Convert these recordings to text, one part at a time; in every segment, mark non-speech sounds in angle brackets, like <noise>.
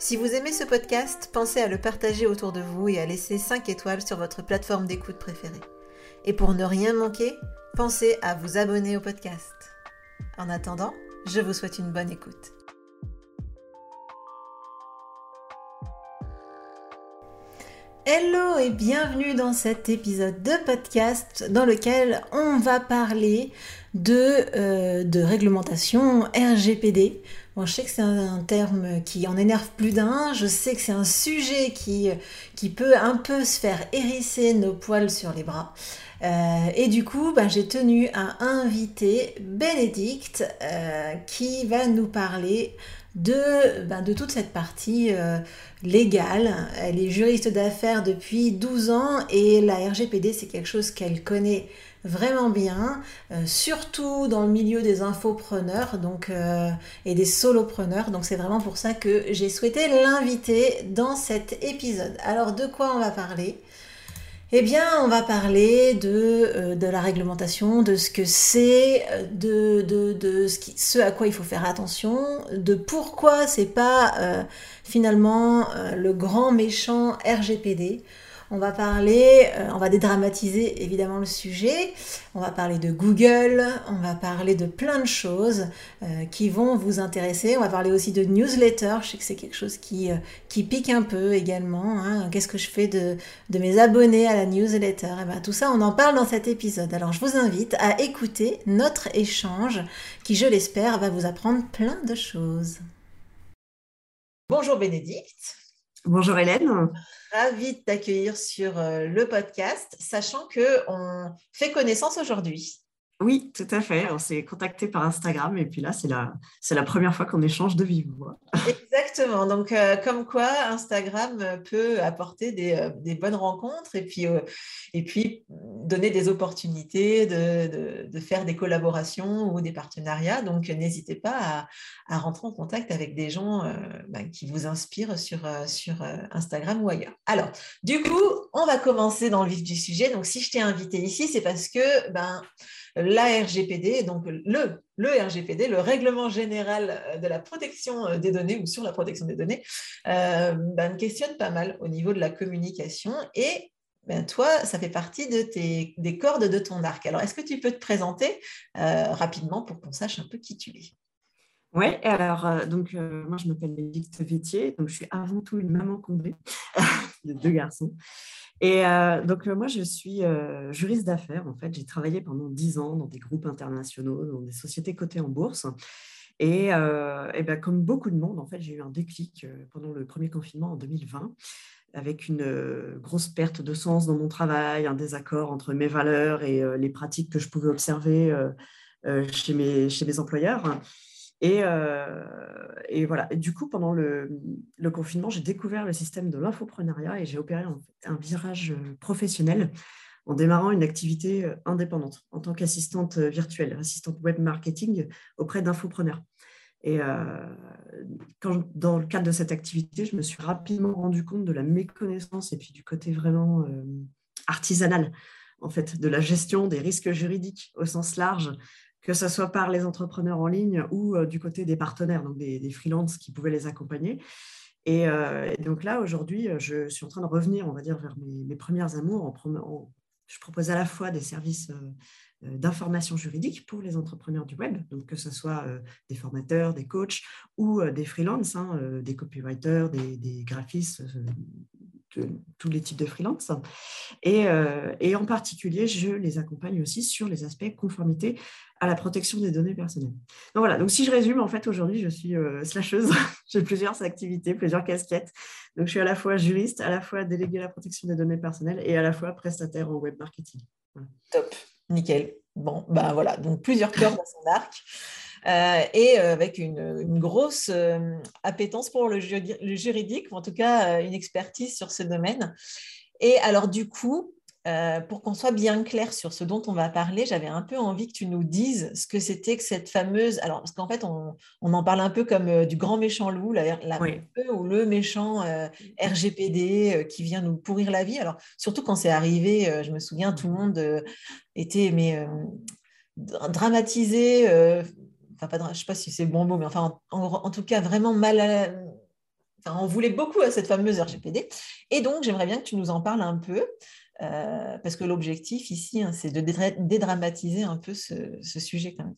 Si vous aimez ce podcast, pensez à le partager autour de vous et à laisser 5 étoiles sur votre plateforme d'écoute préférée. Et pour ne rien manquer, pensez à vous abonner au podcast. En attendant, je vous souhaite une bonne écoute. Hello et bienvenue dans cet épisode de podcast dans lequel on va parler de, euh, réglementation RGPD je sais que c'est un, terme qui en énerve plus d'un, je sais que c'est un sujet qui, peut un peu se faire hérisser nos poils sur les bras. Euh, et du coup, ben, j'ai tenu à inviter Bénédicte euh, qui va nous parler de, ben, toute cette partie euh, légale. Elle est juriste d'affaires depuis 12 ans et la RGPD, c'est quelque chose qu'elle connaît vraiment bien, euh, surtout dans le milieu des infopreneurs donc, euh, et des solopreneurs. Donc c'est vraiment pour ça que j'ai souhaité l'inviter dans cet épisode. Alors de quoi on va parler? Eh bien, on va parler de, euh, de la réglementation, de ce que c'est, de, ce, ce, à quoi il faut faire attention, de pourquoi c'est pas finalement le grand méchant RGPD. On va parler, euh, on va dédramatiser évidemment le sujet, on va parler de Google, on va parler de plein de choses euh, qui vont vous intéresser. On va parler aussi de newsletter, je sais que c'est quelque chose qui, euh, qui pique un peu également. Hein. Qu'est-ce que je fais de, de, mes abonnés à la newsletter? Et eh ben, Tout ça, on en parle dans cet épisode. Alors je vous invite à écouter notre échange qui, je l'espère, va vous apprendre plein de choses. Bonjour Bénédicte. Bonjour Hélène. Ravie de t'accueillir sur euh, le podcast, sachant que on fait connaissance aujourd'hui. Oui, tout à fait. On s'est contacté par Instagram et puis là, c'est la, c'est la première fois qu'on échange de vive voix. Exactement. Donc, euh, comme quoi, Instagram peut apporter des, euh, des bonnes rencontres et puis, euh, et puis donner des opportunités de, de, faire des collaborations ou des partenariats. Donc, n'hésitez pas à, à, rentrer en contact avec des gens ben, qui vous inspirent sur, sur Instagram ou ailleurs. Alors, du coup, on va commencer dans le vif du sujet. Donc, si je t'ai invité ici, c'est parce que ben, la RGPD, donc le, RGPD, le règlement général euh, de la protection euh, des données ou sur la protection des données, euh, ben, questionne pas mal au niveau de la communication et ben, toi, ça fait partie des cordes de ton arc. Alors, est-ce que tu peux te présenter rapidement pour qu'on sache un peu qui tu es? Oui, alors, donc, moi, je m'appelle Bénédicte Vétier, donc je suis avant tout une maman comblée <laughs> de deux garçons. Et euh, donc, euh, moi, je suis euh, juriste d'affaires. En fait, j'ai travaillé pendant dix ans dans des groupes internationaux, dans des sociétés cotées en bourse. Et, et ben, comme beaucoup de monde, en fait, j'ai eu un déclic pendant le premier confinement en 2020 avec une grosse perte de sens dans mon travail, un désaccord entre mes valeurs et les pratiques que je pouvais observer chez, mes, chez mes employeurs. Et, euh, et, voilà. du coup, pendant le, confinement, j'ai découvert le système de l'infoprenariat et j'ai opéré un virage euh, professionnel en démarrant une activité euh, indépendante en tant qu'assistante virtuelle, assistante web marketing auprès d'infopreneurs. Et dans le cadre de cette activité, je me suis rapidement rendu compte de la méconnaissance et puis du côté vraiment artisanal, en fait, de la gestion des risques juridiques au sens large, que ce soit par les entrepreneurs en ligne ou euh, du côté des partenaires, donc des, des freelances qui pouvaient les accompagner. Euh, et, donc là, aujourd'hui, euh, je suis en train de revenir, on va dire, vers mes, premières amours. En, je propose à la fois des services d'information juridique pour les entrepreneurs du web, donc que ce soit des formateurs, des coachs ou des freelances, hein, des copywriters, des, graphistes, tous les types de freelance. Et, en particulier, je les accompagne aussi sur les aspects conformité à la protection des données personnelles. Donc voilà, donc si je résume, en fait, aujourd'hui, je suis slasheuse. <laughs> J'ai plusieurs activités, plusieurs casquettes. Donc je suis à la fois juriste, à la fois déléguée à la protection des données personnelles et à la fois prestataire en web marketing. Top, nickel. Bon, ben voilà, donc plusieurs cœurs dans son arc. Euh, et euh, avec une, grosse euh, appétence pour le, juridique, ou en tout cas une expertise sur ce domaine. Et alors du coup, pour qu'on soit bien clair sur ce dont on va parler, j'avais un peu envie que tu nous dises ce que c'était que cette fameuse. Alors, parce qu'en fait, on, en parle un peu comme du grand méchant loup, la, ou le méchant RGPD qui vient nous pourrir la vie. Alors, surtout quand c'est arrivé, je me souviens, tout le monde était mais, dramatisé enfin, pas, je ne sais pas si c'est bon mot, mais enfin, en, tout cas, vraiment mal Enfin, on voulait beaucoup à cette fameuse RGPD. Et donc, j'aimerais bien que tu nous en parles un peu, euh, parce que l'objectif ici, hein, c'est de dédramatiser un peu ce, sujet quand même.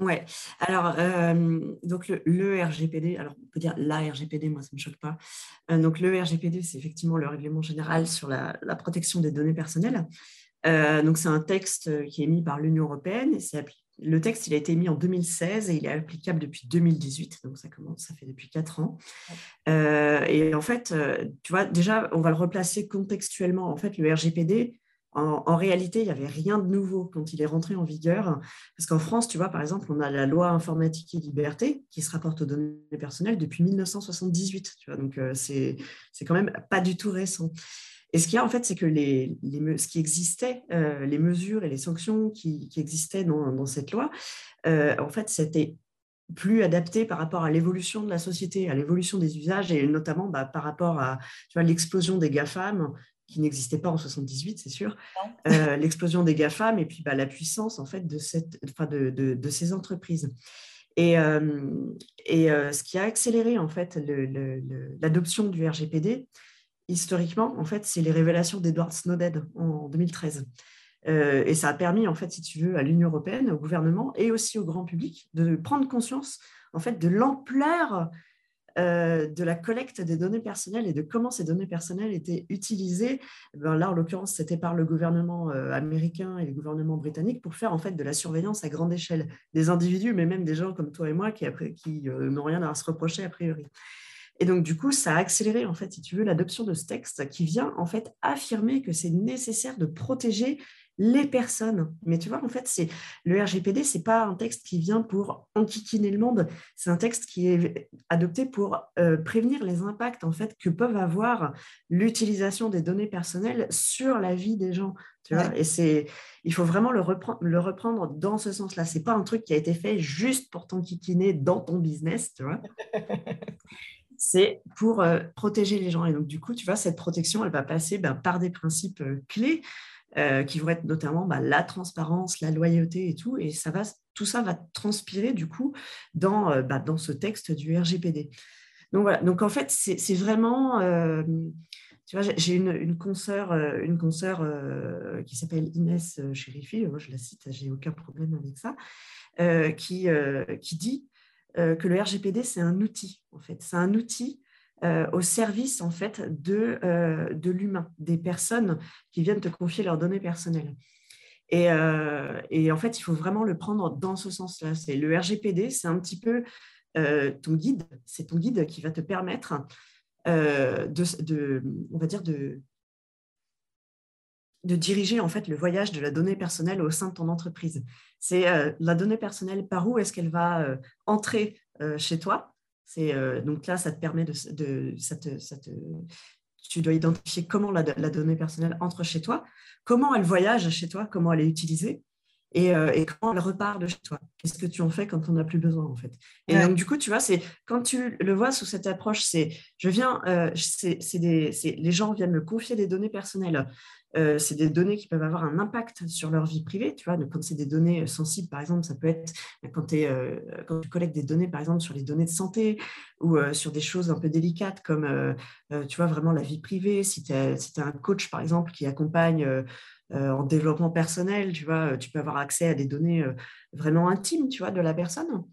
Ouais, alors, euh, donc le, RGPD, alors on peut dire la RGPD, moi ça ne me choque pas. Euh, donc le RGPD, c'est effectivement le règlement général sur la, la protection des données personnelles. donc c'est un texte qui est mis par l'Union européenne et c'est appliqué le texte, il a été mis en 2016 et il est applicable depuis 2018, donc ça commence, ça fait depuis quatre ans. Euh, et en fait, euh, tu vois, déjà, on va le replacer contextuellement. En fait, le RGPD, en, réalité, il n'y avait rien de nouveau quand il est rentré en vigueur. Parce qu'en France, tu vois, par exemple, on a la loi informatique et liberté qui se rapporte aux données personnelles depuis 1978. Tu vois, donc, euh, c'est quand même pas du tout récent. Et ce qu'il y a, en fait, c'est que les, ce qui existait, euh, les mesures et les sanctions qui, existaient dans, cette loi, euh, en fait, c'était plus adapté par rapport à l'évolution de la société, à l'évolution des usages et notamment bah, par rapport à l'explosion des GAFAM qui n'existait pas en 78, c'est sûr, euh, <laughs> l'explosion des GAFAM et puis bah, la puissance en fait de, cette, enfin, de, de, ces entreprises. Et, et ce qui a accéléré en fait l'adoption du RGPD, historiquement, en fait, c'est les révélations d'Edward Snowden en 2013. Euh, et ça a permis, en fait, si tu veux, à l'Union européenne, au gouvernement et aussi au grand public de prendre conscience, en fait, de l'ampleur euh, de la collecte des données personnelles et de comment ces données personnelles étaient utilisées. Eh ben là, en l'occurrence, c'était par le gouvernement euh, américain et le gouvernement britannique pour faire en fait de la surveillance à grande échelle des individus, mais même des gens comme toi et moi qui, qui n'ont rien à se reprocher a priori. Et donc, du coup, ça a accéléré, en fait, si tu veux, l'adoption de ce texte qui vient, en fait, affirmer que c'est nécessaire de protéger les personnes. Mais tu vois, en fait, c'est le RGPD, c'est pas un texte qui vient pour enquiquiner le monde. C'est un texte qui est adopté pour euh, prévenir les impacts en fait que peuvent avoir l'utilisation des données personnelles sur la vie des gens. Tu vois Et c'est, il faut vraiment le reprendre, le reprendre dans ce sens-là. C'est pas un truc qui a été fait juste pour t'enquiquiner dans ton business, tu vois. <laughs> c'est pour euh, protéger les gens. Et donc, du coup, tu vois, cette protection, elle va passer ben, par des principes euh, clés euh, qui vont être notamment ben, la transparence, la loyauté et tout. Et ça va, tout ça va transpirer, du coup, dans, ben, dans ce texte du RGPD. Donc, voilà. Donc, en fait, c'est vraiment... tu vois, j'ai une, une consoeur, une qui s'appelle Inès Chérifi, moi je la cite, j'ai aucun problème avec ça, qui, qui dit que le RGPD, c'est un outil, en fait. C'est un outil euh, au service, en fait, de, euh, de l'humain, des personnes qui viennent te confier leurs données personnelles. Et, et, en fait, il faut vraiment le prendre dans ce sens-là. C'est le RGPD, c'est un petit peu ton guide. C'est ton guide qui va te permettre de, de, on va dire, de, de diriger en fait le voyage de la donnée personnelle au sein de ton entreprise. C'est euh, la donnée personnelle, par où est-ce qu'elle va euh, entrer euh, chez toi? C'est donc là, ça te permet de, de ça te, ça te, tu dois identifier comment la, la, donnée personnelle entre chez toi, comment elle voyage chez toi, comment elle est utilisée? Et, et comment elle repart de chez toi Qu'est-ce que tu en fais quand on n'a plus besoin en fait? Et donc du coup, tu vois, c'est quand tu le vois sous cette approche, c'est je viens, c'est les gens viennent me confier des données personnelles euh, c'est des données qui peuvent avoir un impact sur leur vie privée. Tu vois, quand c'est des données euh, sensibles, par exemple, ça peut être quand, euh, quand, tu collectes des données, par exemple, sur les données de santé ou sur des choses un peu délicates comme, tu vois, vraiment la vie privée. Si tu es, un coach, par exemple, qui accompagne en développement personnel, tu vois, tu peux avoir accès à des données vraiment intimes, tu vois, de la personne.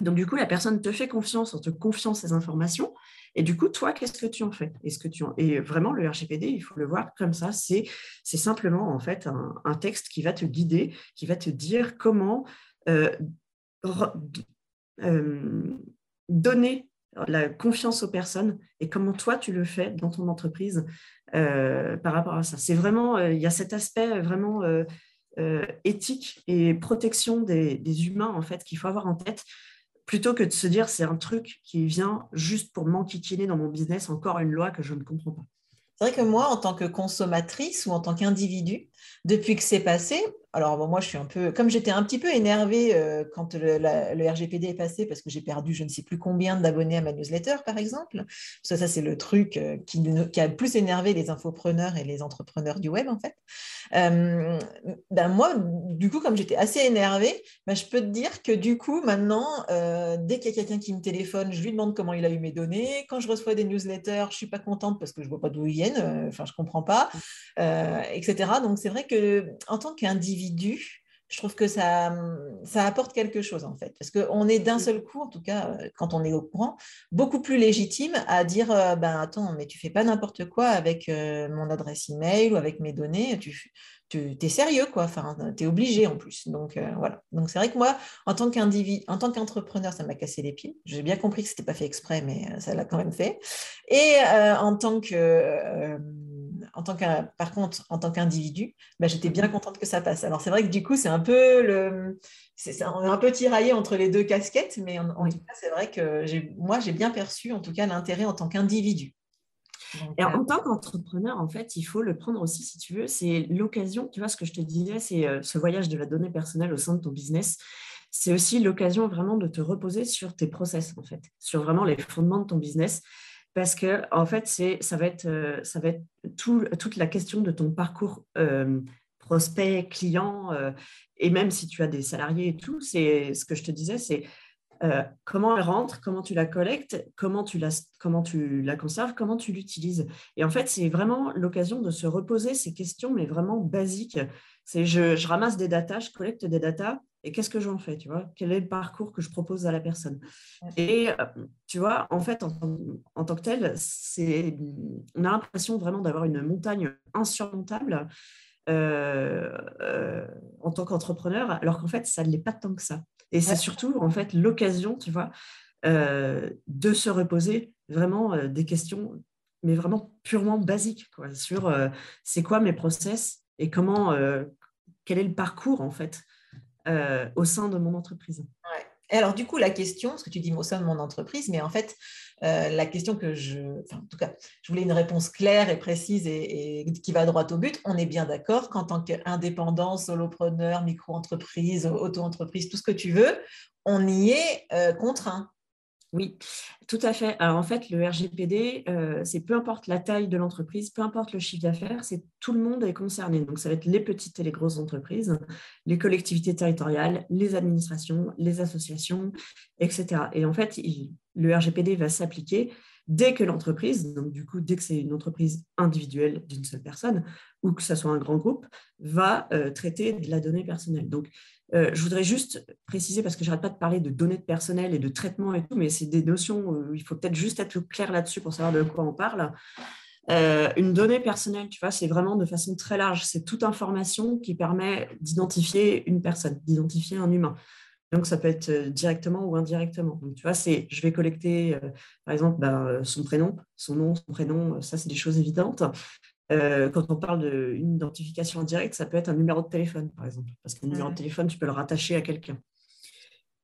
Donc, du coup, la personne te fait confiance, on te confie ces informations. Et du coup, toi, qu'est-ce que tu en fais? Est-ce que tu Et vraiment, le RGPD, il faut le voir comme ça. C'est, c'est simplement, en fait, un, texte qui va te guider, qui va te dire comment euh, euh, donner la confiance aux personnes et comment toi, tu le fais dans ton entreprise euh, par rapport à ça. C'est vraiment, il y a cet aspect vraiment... éthique et protection des, des humains en fait qu'il faut avoir en tête plutôt que de se dire c'est un truc qui vient juste pour m'enquiquiner dans mon business, encore une loi que je ne comprends pas. C'est vrai que moi, en tant que consommatrice ou en tant qu'individu, depuis que c'est passé, alors moi je suis un peu, comme j'étais un petit peu énervée euh, quand le, RGPD est passé parce que j'ai perdu je ne sais plus combien d'abonnés à ma newsletter par exemple, ça, ça c'est le truc euh, qui, a plus énervé les infopreneurs et les entrepreneurs du web en fait. Euh, ben moi, du coup, comme j'étais assez énervée, ben je peux te dire que du coup maintenant, dès qu'il y a quelqu'un qui me téléphone, je lui demande comment il a eu mes données. Quand je reçois des newsletters, je suis pas contente parce que je vois pas d'où ils viennent, enfin je comprends pas, etc. Donc c'est vrai que en tant qu'individu, je trouve que ça, ça apporte quelque chose en fait, parce qu'on est d'un seul coup, en tout cas quand on est au courant, beaucoup plus légitime à dire euh, ben attends, mais tu fais pas n'importe quoi avec euh, mon adresse email ou avec mes données, tu, tu es sérieux quoi, enfin tu es obligé en plus. Donc euh, voilà. Donc c'est vrai que moi, en tant qu'individu, en tant qu'entrepreneur, ça m'a cassé les pieds. J'ai bien compris que ce n'était pas fait exprès, mais ça l'a quand même fait. Et en tant que en tant par contre, en tant qu'individu, bah, j'étais bien contente que ça passe. Alors c'est vrai que du coup, c'est un peu le, c'est, on est un peu tiraillé entre les deux casquettes, mais en, tout cas, c'est vrai que moi, j'ai bien perçu en tout cas l'intérêt en tant qu'individu. Et en euh, tant qu'entrepreneur, en fait, il faut le prendre aussi, si tu veux, c'est l'occasion, tu vois, ce que je te disais, c'est euh, ce voyage de la donnée personnelle au sein de ton business. C'est aussi l'occasion vraiment de te reposer sur tes process, en fait, sur vraiment les fondements de ton business parce que en fait, ça va être, euh, toute la question de ton parcours euh, prospect, client, euh, et même si tu as des salariés et tout, c'est ce que je te disais, c'est comment elle rentre, comment tu la collectes, comment tu la, conserves, comment tu l'utilises. Et en fait, c'est vraiment l'occasion de se reposer ces questions, mais vraiment basiques. C'est je ramasse des datas, je collecte des datas, et qu'est-ce que j'en fais, tu vois? Quel est le parcours que je propose à la personne? Et euh, tu vois, en fait, en, tant que tel, c'est, on a l'impression vraiment d'avoir une montagne insurmontable euh, euh, en tant qu'entrepreneur, alors qu'en fait, ça ne l'est pas tant que ça. Et c'est surtout, en fait, l'occasion, tu vois, de se reposer vraiment des questions, mais vraiment purement basiques, quoi, sur c'est quoi mes process et comment, quel est le parcours, en fait, euh, au sein de mon entreprise. Et alors, du coup, la question, parce que tu dis au sein de mon entreprise, mais en fait, euh, la question que je. Enfin, en tout cas, je voulais une réponse claire et précise et, qui va droit au but. On est bien d'accord qu'en tant qu'indépendant, solopreneur, micro-entreprise, auto-entreprise, tout ce que tu veux, on y est euh, contraint. Oui, tout à fait. Alors en fait, le RGPD, euh, c'est peu importe la taille de l'entreprise, peu importe le chiffre d'affaires, c'est tout le monde est concerné. Donc ça va être les petites et les grosses entreprises, les collectivités territoriales, les administrations, les associations, etc. Et en fait, le RGPD va s'appliquer dès que l'entreprise, donc du coup, dès que c'est une entreprise individuelle d'une seule personne, ou que ce soit un grand groupe, va euh, traiter de la donnée personnelle. Donc, euh, je voudrais juste préciser, parce que je n'arrête pas de parler de données de personnel et de traitement et tout, mais c'est des notions où il faut peut-être juste être clair là-dessus pour savoir de quoi on parle. Euh, une donnée personnelle, tu vois, c'est vraiment de façon très large. C'est toute information qui permet d'identifier une personne, d'identifier un humain. Donc, ça peut être euh, directement ou indirectement. Tu vois, c'est, je vais collecter, par exemple, ben, son prénom, son nom, son prénom, ça, c'est des choses évidentes. Euh, quand on parle d'une identification indirecte, ça peut être un numéro de téléphone, par exemple, parce qu'un numéro de téléphone, tu peux le rattacher à quelqu'un.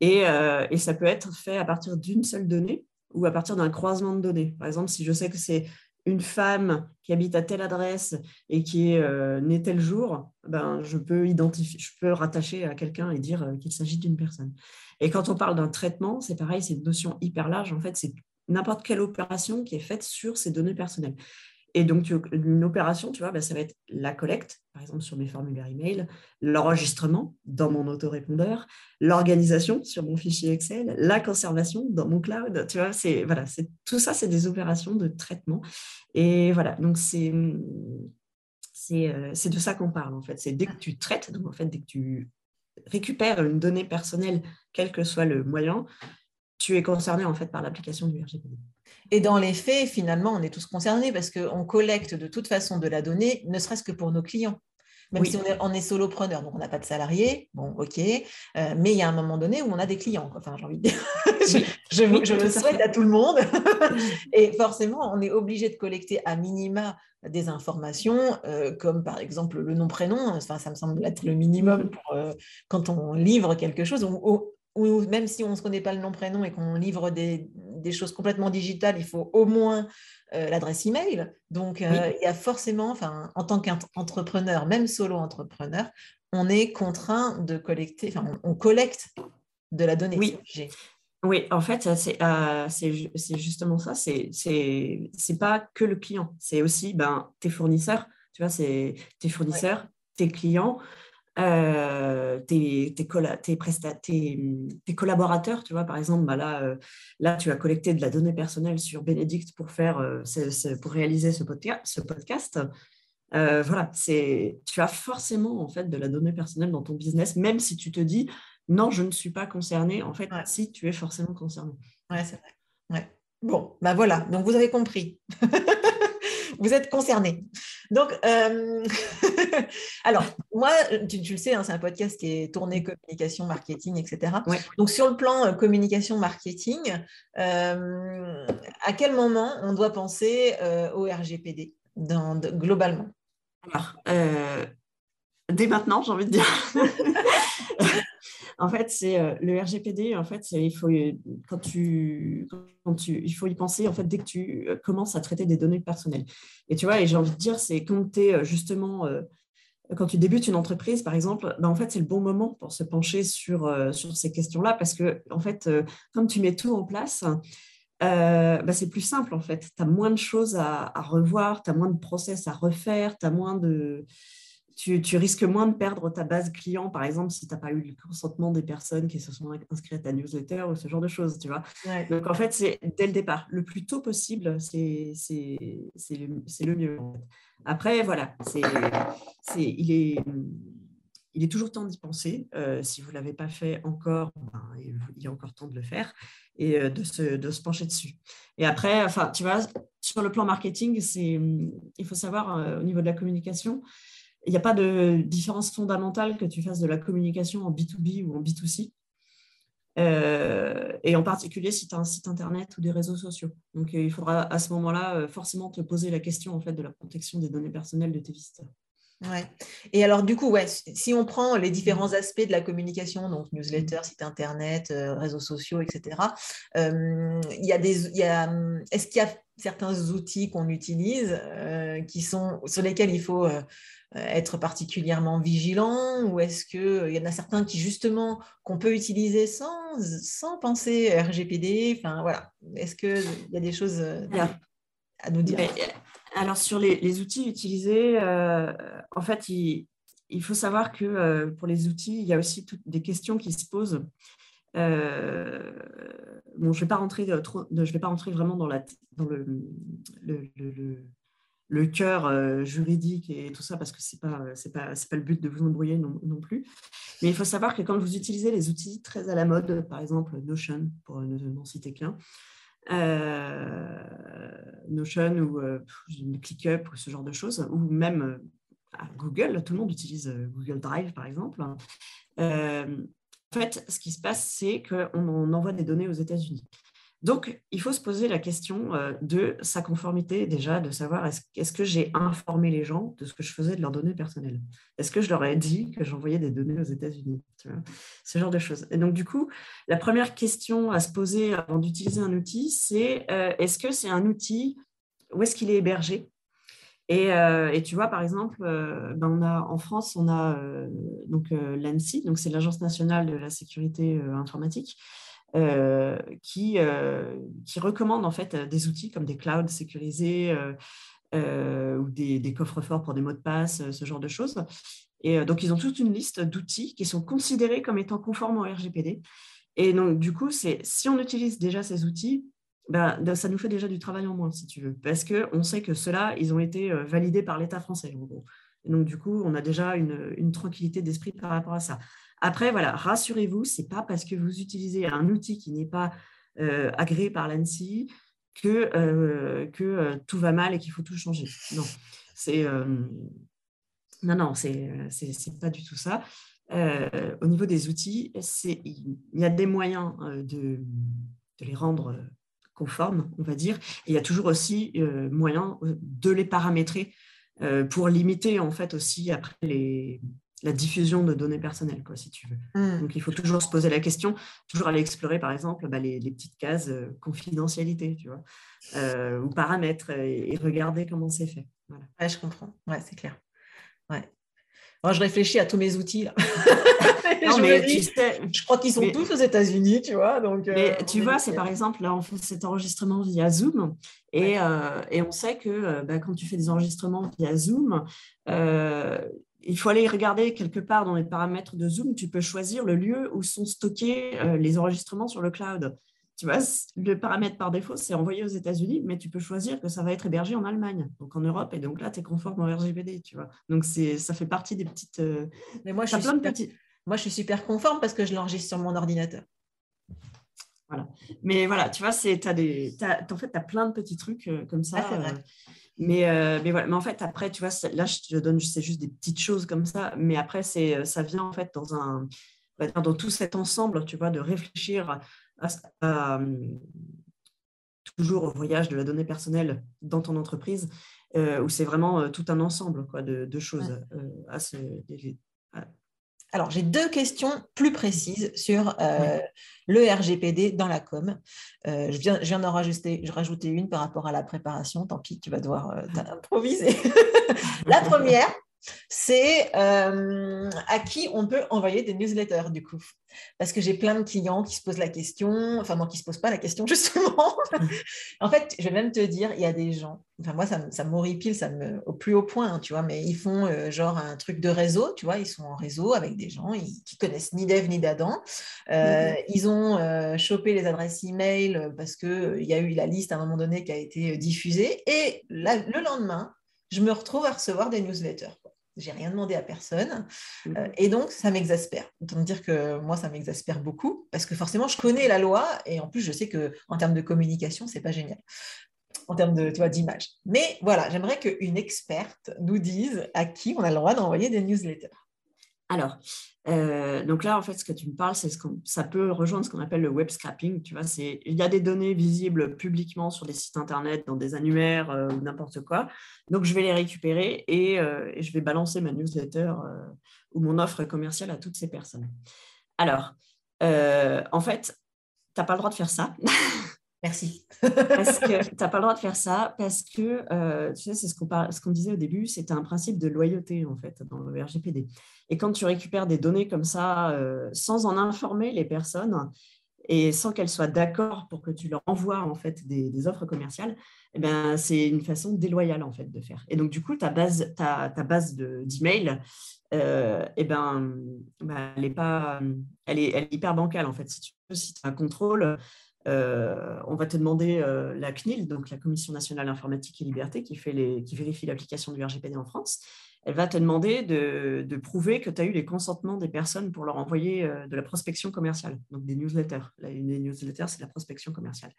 Et, euh, et, ça peut être fait à partir d'une seule donnée ou à partir d'un croisement de données. Par exemple, si je sais que c'est une femme qui habite à telle adresse et qui est euh, née tel jour, ben, je peux identifier, je peux rattacher à quelqu'un et dire qu'il s'agit d'une personne. Et quand on parle d'un traitement, c'est pareil, c'est une notion hyper large. En fait, c'est n'importe quelle opération qui est faite sur ces données personnelles. Et donc, une opération, tu vois, bah, ça va être la collecte, par exemple sur mes formulaires email, l'enregistrement dans mon autorépondeur, l'organisation sur mon fichier Excel, la conservation dans mon cloud. Tu vois, c'est voilà, tout ça, c'est des opérations de traitement. Et voilà, donc c'est c'est de ça qu'on parle en fait. C'est dès que tu traites, donc en fait, dès que tu récupères une donnée personnelle, quel que soit le moyen, tu es concerné en fait par l'application du RGPD. Et dans les faits, finalement, on est tous concernés parce qu'on collecte de toute façon de la donnée, ne serait-ce que pour nos clients. Même si on est, solopreneur, donc on n'a pas de salariés, bon, ok, euh, mais il y a un moment donné où on a des clients. Enfin, j'ai envie de dire, <laughs> je, le souhaite à tout le monde. <laughs> et forcément, on est obligé de collecter à minima des informations, euh, comme par exemple le nom-prénom. Enfin, ça me semble être le minimum pour, euh, quand on livre quelque chose ou même si on ne se connaît pas le nom, prénom et qu'on livre des, choses complètement digitales, il faut au moins euh, l'adresse email. Donc, euh, il y a forcément, enfin, en tant qu'entrepreneur, même solo-entrepreneur, on est contraint de collecter, enfin, on, collecte de la donnée. Oui. Oui, en fait, euh, c'est justement ça. C'est c'est pas que le client, c'est aussi ben, tes fournisseurs. Tu vois, c'est tes fournisseurs, tes clients. Euh, tes, tes, tes, collaborateurs, tu vois, par exemple, bah là, euh, là, tu as collecté de la donnée personnelle sur Bénédicte pour, faire, euh, pour réaliser ce, podcast. Ce podcast. voilà, tu as forcément en fait de la donnée personnelle dans ton business, même si tu te dis non, je ne suis pas concerné. En fait, si tu es forcément concerné. Ouais, c'est vrai. Ouais. Bon, ben voilà, donc vous avez compris. <laughs> vous êtes concerné. Donc, euh, <laughs> alors, moi, tu, le sais, hein, c'est un podcast qui est tourné communication, marketing, etc. Donc, sur le plan euh, communication, marketing, euh, à quel moment on doit penser au RGPD globalement? Alors, Dès maintenant, j'ai envie de dire. <laughs> En fait, c'est euh, le RGPD. En fait, il faut quand tu, quand tu, il faut y penser. En fait, dès que tu euh, commences à traiter des données personnelles. Et tu vois, et j'ai envie de dire, c'est quand tu es euh, justement quand tu débutes une entreprise, par exemple, ben en fait, c'est le bon moment pour se pencher sur, sur ces questions-là parce que, en fait, comme tu mets tout en place, ben c'est plus simple, en fait. Tu as moins de choses à, à revoir, tu as moins de process à refaire, tu as moins de, tu, risques moins de perdre ta base client, par exemple, si tu n'as pas eu le consentement des personnes qui se sont inscrites à ta newsletter ou ce genre de choses, tu vois. Donc, en fait, c'est dès le départ. Le plus tôt possible, c'est le, le mieux. Après, voilà, c'est il, est, il est toujours temps d'y penser. Euh, si vous ne l'avez pas fait encore, ben, il y a encore temps de le faire et euh, de se, de se pencher dessus. Et après, enfin, tu vois, sur le plan marketing, il faut savoir euh, au niveau de la communication, il n'y a pas de différence fondamentale que tu fasses de la communication en B2B ou en B2C. Euh, et en particulier si tu as un site internet ou des réseaux sociaux. Donc, euh, il faudra à ce moment-là euh, forcément te poser la question en fait, de la protection des données personnelles de tes visiteurs. Ouais. Et alors, du coup, ouais, si on prend les différents aspects de la communication, donc newsletter, site internet, réseaux sociaux, etc., il y a des, y a, est-ce qu'il y a certains outils qu'on utilise qui sont, sur lesquels il faut euh, être particulièrement vigilant ou est-ce qu'il euh, y en a certains qui justement qu'on peut utiliser sans, sans penser RGPD enfin voilà. Est-ce qu'il y a des choses euh, à nous dire? alors sur les, outils utilisés en fait il, il, faut savoir que pour les outils il y a aussi toutes des questions qui se posent. Bon, je ne vais pas rentrer trop, je vais pas rentrer vraiment dans, la, dans le, le, le cœur euh, juridique et tout ça, parce que ce n'est pas, c'est pas, pas le but de vous embrouiller non, plus. Mais il faut savoir que quand vous utilisez les outils très à la mode, par exemple Notion, pour ne citer qu'un, euh, Notion ou euh, ClickUp ou ce genre de choses, ou même Google, tout le monde utilise Google Drive par exemple. en fait, ce qui se passe, c'est qu'on envoie des données aux États-Unis. Donc, il faut se poser la question euh, de sa conformité déjà, de savoir est-ce, que j'ai informé les gens de ce que je faisais de leurs données personnelles? Est-ce que je leur ai dit que j'envoyais des données aux États-Unis Ce genre de choses. Et donc, du coup, la première question à se poser avant d'utiliser un outil, c'est euh, est-ce que c'est un outil, où est-ce qu'il est hébergé? Euh, et, tu vois, par exemple, ben on a, en France, on a donc l'ANSI, donc c'est l'Agence nationale de la sécurité informatique, euh, qui, euh, qui recommandent en fait des outils comme des clouds sécurisés euh, ou des, des coffres-forts pour des mots de passe, ce genre de choses. Et donc, ils ont toute une liste d'outils qui sont considérés comme étant conformes au RGPD. Et donc, du coup, si on utilise déjà ces outils, ben, ça nous fait déjà du travail en moins, si tu veux, parce qu'on sait que ceux-là, ils ont été validés par l'État français, donc, du coup, on a déjà une, tranquillité d'esprit par rapport à ça. Après, voilà, rassurez-vous, ce n'est pas parce que vous utilisez un outil qui n'est pas euh, agréé par l'ANSI que, euh, que euh, tout va mal et qu'il faut tout changer. Non, c'est non, non, c'est pas du tout ça. au niveau des outils, il y a des moyens de, de les rendre conformes, on va dire. Et il y a toujours aussi moyen de les paramétrer pour limiter en fait aussi après les, la diffusion de données personnelles, quoi, si tu veux. Hmm. Donc il faut toujours se poser la question, toujours aller explorer par exemple bah, les, petites cases euh, confidentialité, tu vois, euh, ou paramètres et, regarder comment c'est fait. Voilà. Ouais, je comprends. Ouais, c'est clair. Ouais. Moi, je réfléchis à tous mes outils. Là. <laughs> je, mais tu sais, je crois qu'ils sont tous aux États-Unis, tu vois. Donc, mais tu vois, c'est par exemple, là, on fait cet enregistrement via Zoom. Et, euh, et on sait que euh, bah, quand tu fais des enregistrements via Zoom, euh, il faut aller regarder quelque part dans les paramètres de Zoom. Tu peux choisir le lieu où sont stockés les enregistrements sur le cloud. Tu vois, le paramètre par défaut, c'est envoyé aux États-Unis, mais tu peux choisir que ça va être hébergé en Allemagne, donc en Europe, et donc là, tu es conforme au RGPD, tu vois. Donc, ça fait partie des petites. mais moi, je suis, super, moi, je suis super conforme parce que je l'enregistre sur mon ordinateur. Voilà. Mais voilà, tu vois, c'est, as des, en fait, tu as plein de petits trucs euh, comme ça. Ah, euh, mais, euh, mais voilà, mais en fait, après, tu vois, là, je te donne, c'est juste des petites choses comme ça, mais après, c'est, ça vient en fait dans un, dans tout cet ensemble, tu vois, de réfléchir à, toujours au voyage de la donnée personnelle dans ton entreprise, où c'est vraiment tout un ensemble quoi, de, choses à, se, alors, j'ai deux questions plus précises sur euh, le RGPD dans la com. Euh, je viens, je viens d'en rajouter, rajouter, une par rapport à la préparation. Tant pis, tu vas devoir euh, improviser. <laughs> la <laughs> première, c'est euh, à qui on peut envoyer des newsletters du coup. Parce que j'ai plein de clients qui se posent la question, enfin moi qui ne se posent pas la question <laughs> justement. en fait, je vais même te dire, il y a des gens, enfin moi ça, ça m'horripile, ça me, au plus haut point, hein, tu vois, mais ils font euh, genre un truc de réseau, tu vois, ils sont en réseau avec des gens ils, qui connaissent ni d'Ève ni d'Adam. Euh, mm-hmm. Ils ont chopé les adresses email parce qu'il y a eu la liste à un moment donné qui a été diffusée et le lendemain, je me retrouve à recevoir des newsletters. J'ai rien demandé à personne. Mmh. Euh, et donc, ça m'exaspère. Autant dire que moi, ça m'exaspère beaucoup parce que forcément, je connais la loi et en plus, je sais qu'en termes de communication, c'est pas génial. En termes de, tu vois, d'image. Mais voilà, j'aimerais qu'une experte nous dise à qui on a le droit d'envoyer des newsletters. Alors, euh, donc là, en fait, ce que tu me parles, c'est ce que ça peut rejoindre ce qu'on appelle le web scrapping. Tu vois, c'est il y a des données visibles publiquement sur des sites internet, dans des annuaires euh, ou n'importe quoi. Donc, je vais les récupérer et, euh, je vais balancer ma newsletter ou mon offre commerciale à toutes ces personnes. Alors, en fait, tu n'as pas le droit de faire ça. <laughs> Merci. parce que <laughs> tu n'as pas le droit de faire ça parce que, euh, tu sais, c'est ce qu'on ce qu'on disait au début, c'est un principe de loyauté, en fait, dans le RGPD. Et quand tu récupères des données comme ça, euh, sans en informer les personnes et sans qu'elles soient d'accord pour que tu leur envoies, en fait, des, offres commerciales, eh ben, c'est une façon déloyale, en fait, de faire. Et donc, du coup, ta base, ta, ta base d'email, euh, eh ben, bah, elle, est pas, elle, est, elle est hyper bancale, en fait. Si tu si as un contrôle euh, on va te demander euh, la CNIL, donc la Commission nationale informatique et liberté, qui, qui vérifie l'application du RGPD en France elle va te demander de, prouver que tu as eu les consentements des personnes pour leur envoyer euh, de la prospection commerciale, donc des newsletters. une des newsletters, c'est la prospection commerciale.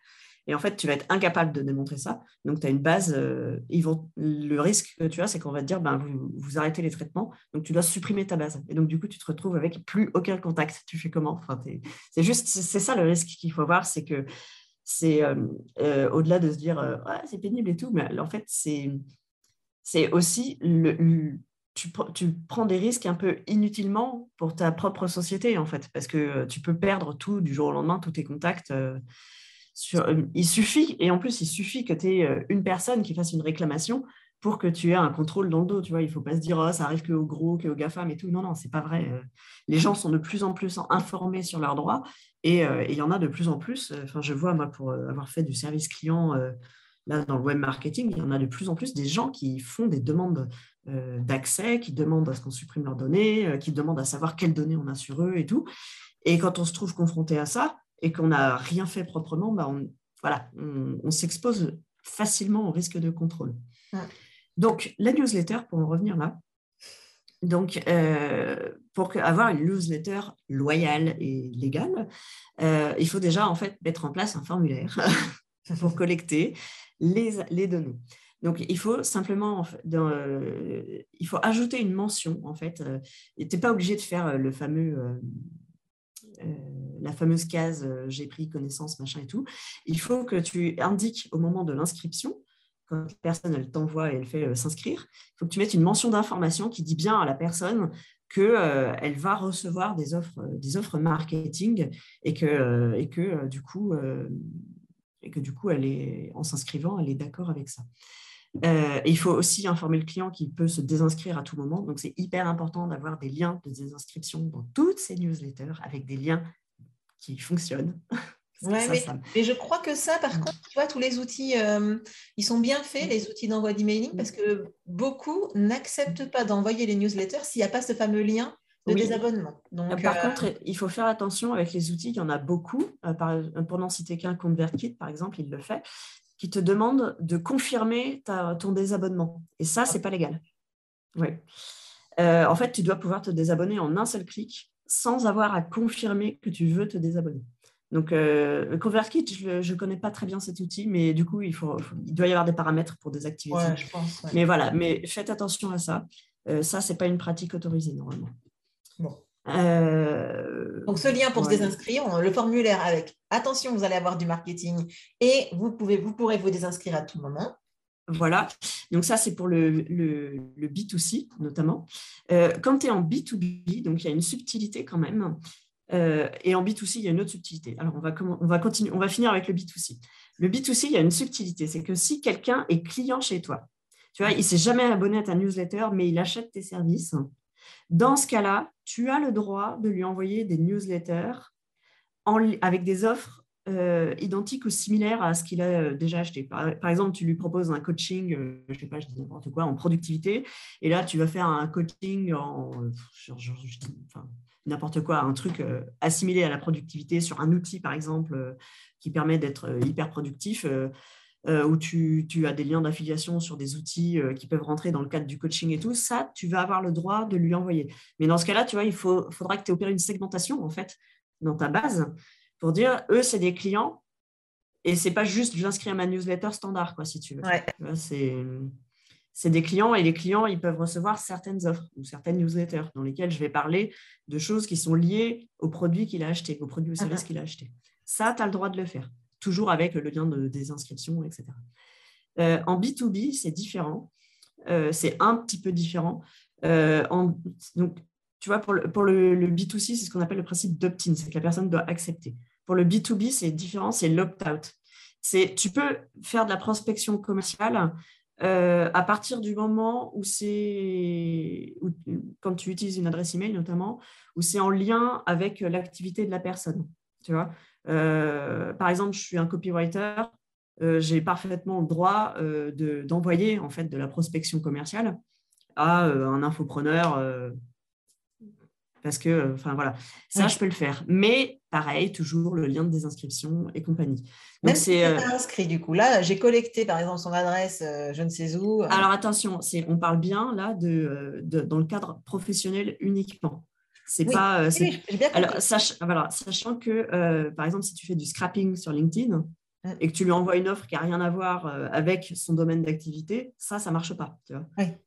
Et en fait, tu vas être incapable de démontrer ça. Donc, tu as une base. Euh, ils vont, le risque que tu as, c'est qu'on va te dire ben, vous, arrêtez les traitements, donc tu dois supprimer ta base. Et donc, du coup, tu te retrouves avec plus aucun contact. Tu fais comment? Enfin, C'est juste, c'est ça le risque qu'il faut voir c'est que c'est euh, au-delà de se dire c'est pénible et tout, mais en fait, c'est c'est aussi le, tu, tu, prends des risques un peu inutilement pour ta propre société, en fait, parce que tu peux perdre tout du jour au lendemain, tous tes contacts. Euh, sur, euh, il suffit, et en plus, il suffit que tu aies euh, une personne qui fasse une réclamation pour que tu aies un contrôle dans le dos. Tu vois, il ne faut pas se dire, oh, ça arrive qu'aux gros, qu'aux GAFAM et tout. Non, non, c'est pas vrai. Les gens sont de plus en plus informés sur leurs droits et il y en a de plus en plus. Enfin, je vois, moi, pour avoir fait du service client Là, dans le web marketing, il y en a de plus en plus des gens qui font des demandes euh, d'accès, qui demandent à ce qu'on supprime leurs données, euh, qui demandent à savoir quelles données on a sur eux et tout. Et quand on se trouve confronté à ça et qu'on n'a rien fait proprement, bah on, voilà, on, s'expose facilement au risque de contrôle. Donc, la newsletter, pour en revenir là, Donc, euh, pour avoir une newsletter loyale et légale, euh, il faut déjà en fait mettre en place un formulaire <laughs> pour <laughs> collecter les, données. Donc, il faut simplement, euh, il faut ajouter une mention en fait. tu n'es pas obligé de faire le fameux la fameuse case j'ai pris connaissance, machin et tout. Il faut que tu indiques au moment de l'inscription quand la personne t'envoie et elle fait euh, s'inscrire, il faut que tu mettes une mention d'information qui dit bien à la personne qu'elle euh, elle va recevoir des offres, euh, des offres marketing et que, et que du coup, et que du coup elle est, en s'inscrivant, elle est d'accord avec ça. il faut aussi informer le client qu'il peut se désinscrire à tout moment. Donc, c'est hyper important d'avoir des liens de désinscription dans toutes ces newsletters avec des liens qui fonctionnent. <laughs> Ouais, mais, je crois que ça, par mm. contre, tu vois, tous les outils, euh, ils sont bien faits, mm. les outils d'envoi d'emailing, parce que beaucoup n'acceptent pas d'envoyer les newsletters s'il n'y a pas ce fameux lien de désabonnement. Donc, par euh, contre, il faut faire attention avec les outils, il y en a beaucoup. Euh, par, pour n'en citer qu'un, ConvertKit, par exemple, il le fait, qui te demande de confirmer ton désabonnement. Et ça, ce n'est pas légal. Oui. en fait, tu dois pouvoir te désabonner en un seul clic sans avoir à confirmer que tu veux te désabonner. Donc, euh, ConvertKit, je ne connais pas très bien cet outil, mais du coup, il, faut, il doit y avoir des paramètres pour désactiver ouais, Je pense, Mais voilà, mais faites attention à ça. Euh, ça, ce n'est pas une pratique autorisée normalement. Bon. Euh, Donc, ce lien pour se désinscrire, le formulaire avec attention, vous allez avoir du marketing et vous, pouvez, vous pourrez vous désinscrire à tout moment. Voilà, donc ça c'est pour le, le, le, B2C notamment. Euh, quand tu es en B2B, donc il y a une subtilité quand même, euh, et en B2C, il y a une autre subtilité. Alors, on va, on va, continuer, on va finir avec le B2C. Le B2C, il y a une subtilité. C'est que si quelqu'un est client chez toi, tu vois, il ne s'est jamais abonné à ta newsletter, mais il achète tes services, dans ce cas-là, tu as le droit de lui envoyer des newsletters avec des offres euh, identiques ou similaires à ce qu'il a euh, déjà acheté. Par, exemple, tu lui proposes un coaching, je ne sais pas, je dis n'importe quoi, en productivité, et là, tu vas faire un coaching en, n'importe quoi, un truc euh, assimilé à la productivité sur un outil, par exemple, euh, qui permet d'être euh, hyper productif, où tu, as des liens d'affiliation sur des outils qui peuvent rentrer dans le cadre du coaching et tout, ça, tu vas avoir le droit de lui envoyer. Mais dans ce cas-là, tu vois, il faut, faudra que tu opéré une segmentation, en fait, dans ta base, pour dire, eux, c'est des clients, et c'est pas juste, je l'inscris à ma newsletter standard, quoi, si tu veux. C'est c'est des clients et les clients, ils peuvent recevoir certaines offres ou certaines newsletters dans lesquelles je vais parler de choses qui sont liées au produit qu'il a acheté, au produit ou service qu'il a acheté. Ça, tu as le droit de le faire, toujours avec le lien de, des inscriptions, etc. Euh, en B2B, c'est différent. Euh, c'est un petit peu différent. Euh, donc, tu vois, pour le, pour le, le B2C, c'est ce qu'on appelle le principe d'opt-in, c'est que la personne doit accepter. Pour le B2B, c'est différent, c'est l'opt-out. Tu peux faire de la prospection commerciale à partir du moment où c'est, quand tu utilises une adresse email notamment, où c'est en lien avec l'activité de la personne. Tu vois par exemple, je suis un copywriter, euh, j'ai parfaitement le droit d'envoyer en fait de la prospection commerciale à un infopreneur parce que, euh, enfin voilà, ça, je peux le faire. Mais pareil, toujours le lien de désinscription et compagnie. Même si c'est euh, inscrit, du coup. Là, j'ai collecté, par exemple, son adresse, euh, je ne sais où. Alors attention, on parle bien là de, dans le cadre professionnel uniquement. C'est pas. alors, sachant que, par exemple, si tu fais du scrapping sur LinkedIn, et que tu lui envoies une offre qui n'a rien à voir euh, avec son domaine d'activité, ça, ça ne marche pas. Tu vois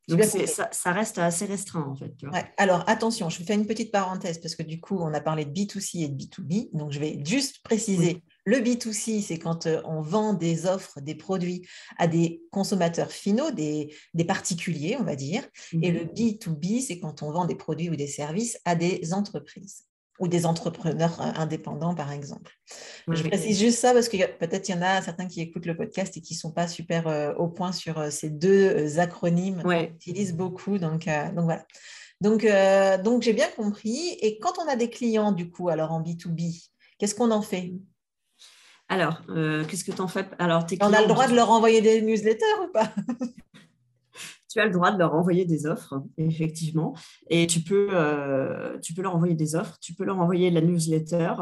Donc, ça, reste assez restreint, en fait. Alors, attention, je vais faire une petite parenthèse parce que du coup, on a parlé de B2C et de B2B. Donc, je vais juste préciser. Le B2C, c'est quand euh, on vend des offres, des produits à des consommateurs finaux, des, particuliers, on va dire. Et le B2B, mhm. c'est quand on vend des produits ou des services à des entreprises ou des entrepreneurs euh, indépendants, par exemple. je précise juste ça parce que peut-être il y en a certains qui écoutent le podcast et qui ne sont pas super euh, au point sur euh, ces deux acronymes qu'on utilise beaucoup. Donc, donc voilà. Donc, donc j'ai bien compris. Et quand on a des clients, du coup, alors en B2B, qu'est-ce qu'on en fait? Alors, qu'est-ce que tu en fais? Alors, On a le droit de leur envoyer des newsletters ou pas? <laughs> Tu as le droit de leur envoyer des offres, effectivement. Et tu peux, euh, tu peux leur envoyer des offres, tu peux leur envoyer la newsletter,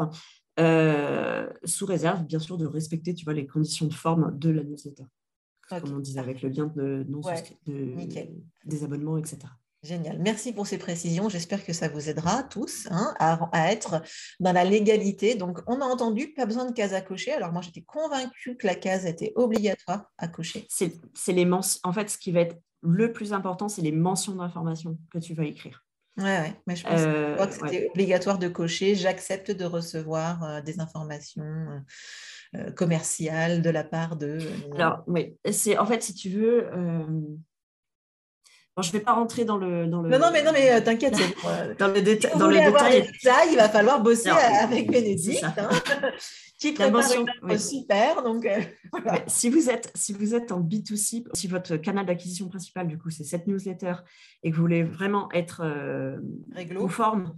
euh, sous réserve, bien sûr, de respecter tu vois, les conditions de forme de la newsletter. Comme on disait, avec le lien de non des abonnements, etc. Génial. Merci pour ces précisions. J'espère que ça vous aidera tous hein, à, être dans la légalité. Donc, on a entendu, pas besoin de case à cocher. Alors, moi, j'étais convaincue que la case était obligatoire à cocher. C'est les En fait, ce qui va être le plus important, c'est les mentions d'information que tu vas écrire. Oui, ouais. mais je pense euh, que c'était obligatoire de cocher. J'accepte de recevoir euh, des informations euh, commerciales de la part de. Alors, oui, c'est en fait, si tu veux je ne vais pas rentrer dans le. Dans le... Non, non, mais, non, mais euh, t'inquiète. <laughs> dans le, déta dans le détail. il va falloir bosser avec Bénédicte, hein, qui prépare une super. Donc, euh, <laughs> si, vous êtes, si vous êtes en B2C, si votre canal d'acquisition principal, du coup, c'est cette newsletter et que vous voulez vraiment être euh, conforme,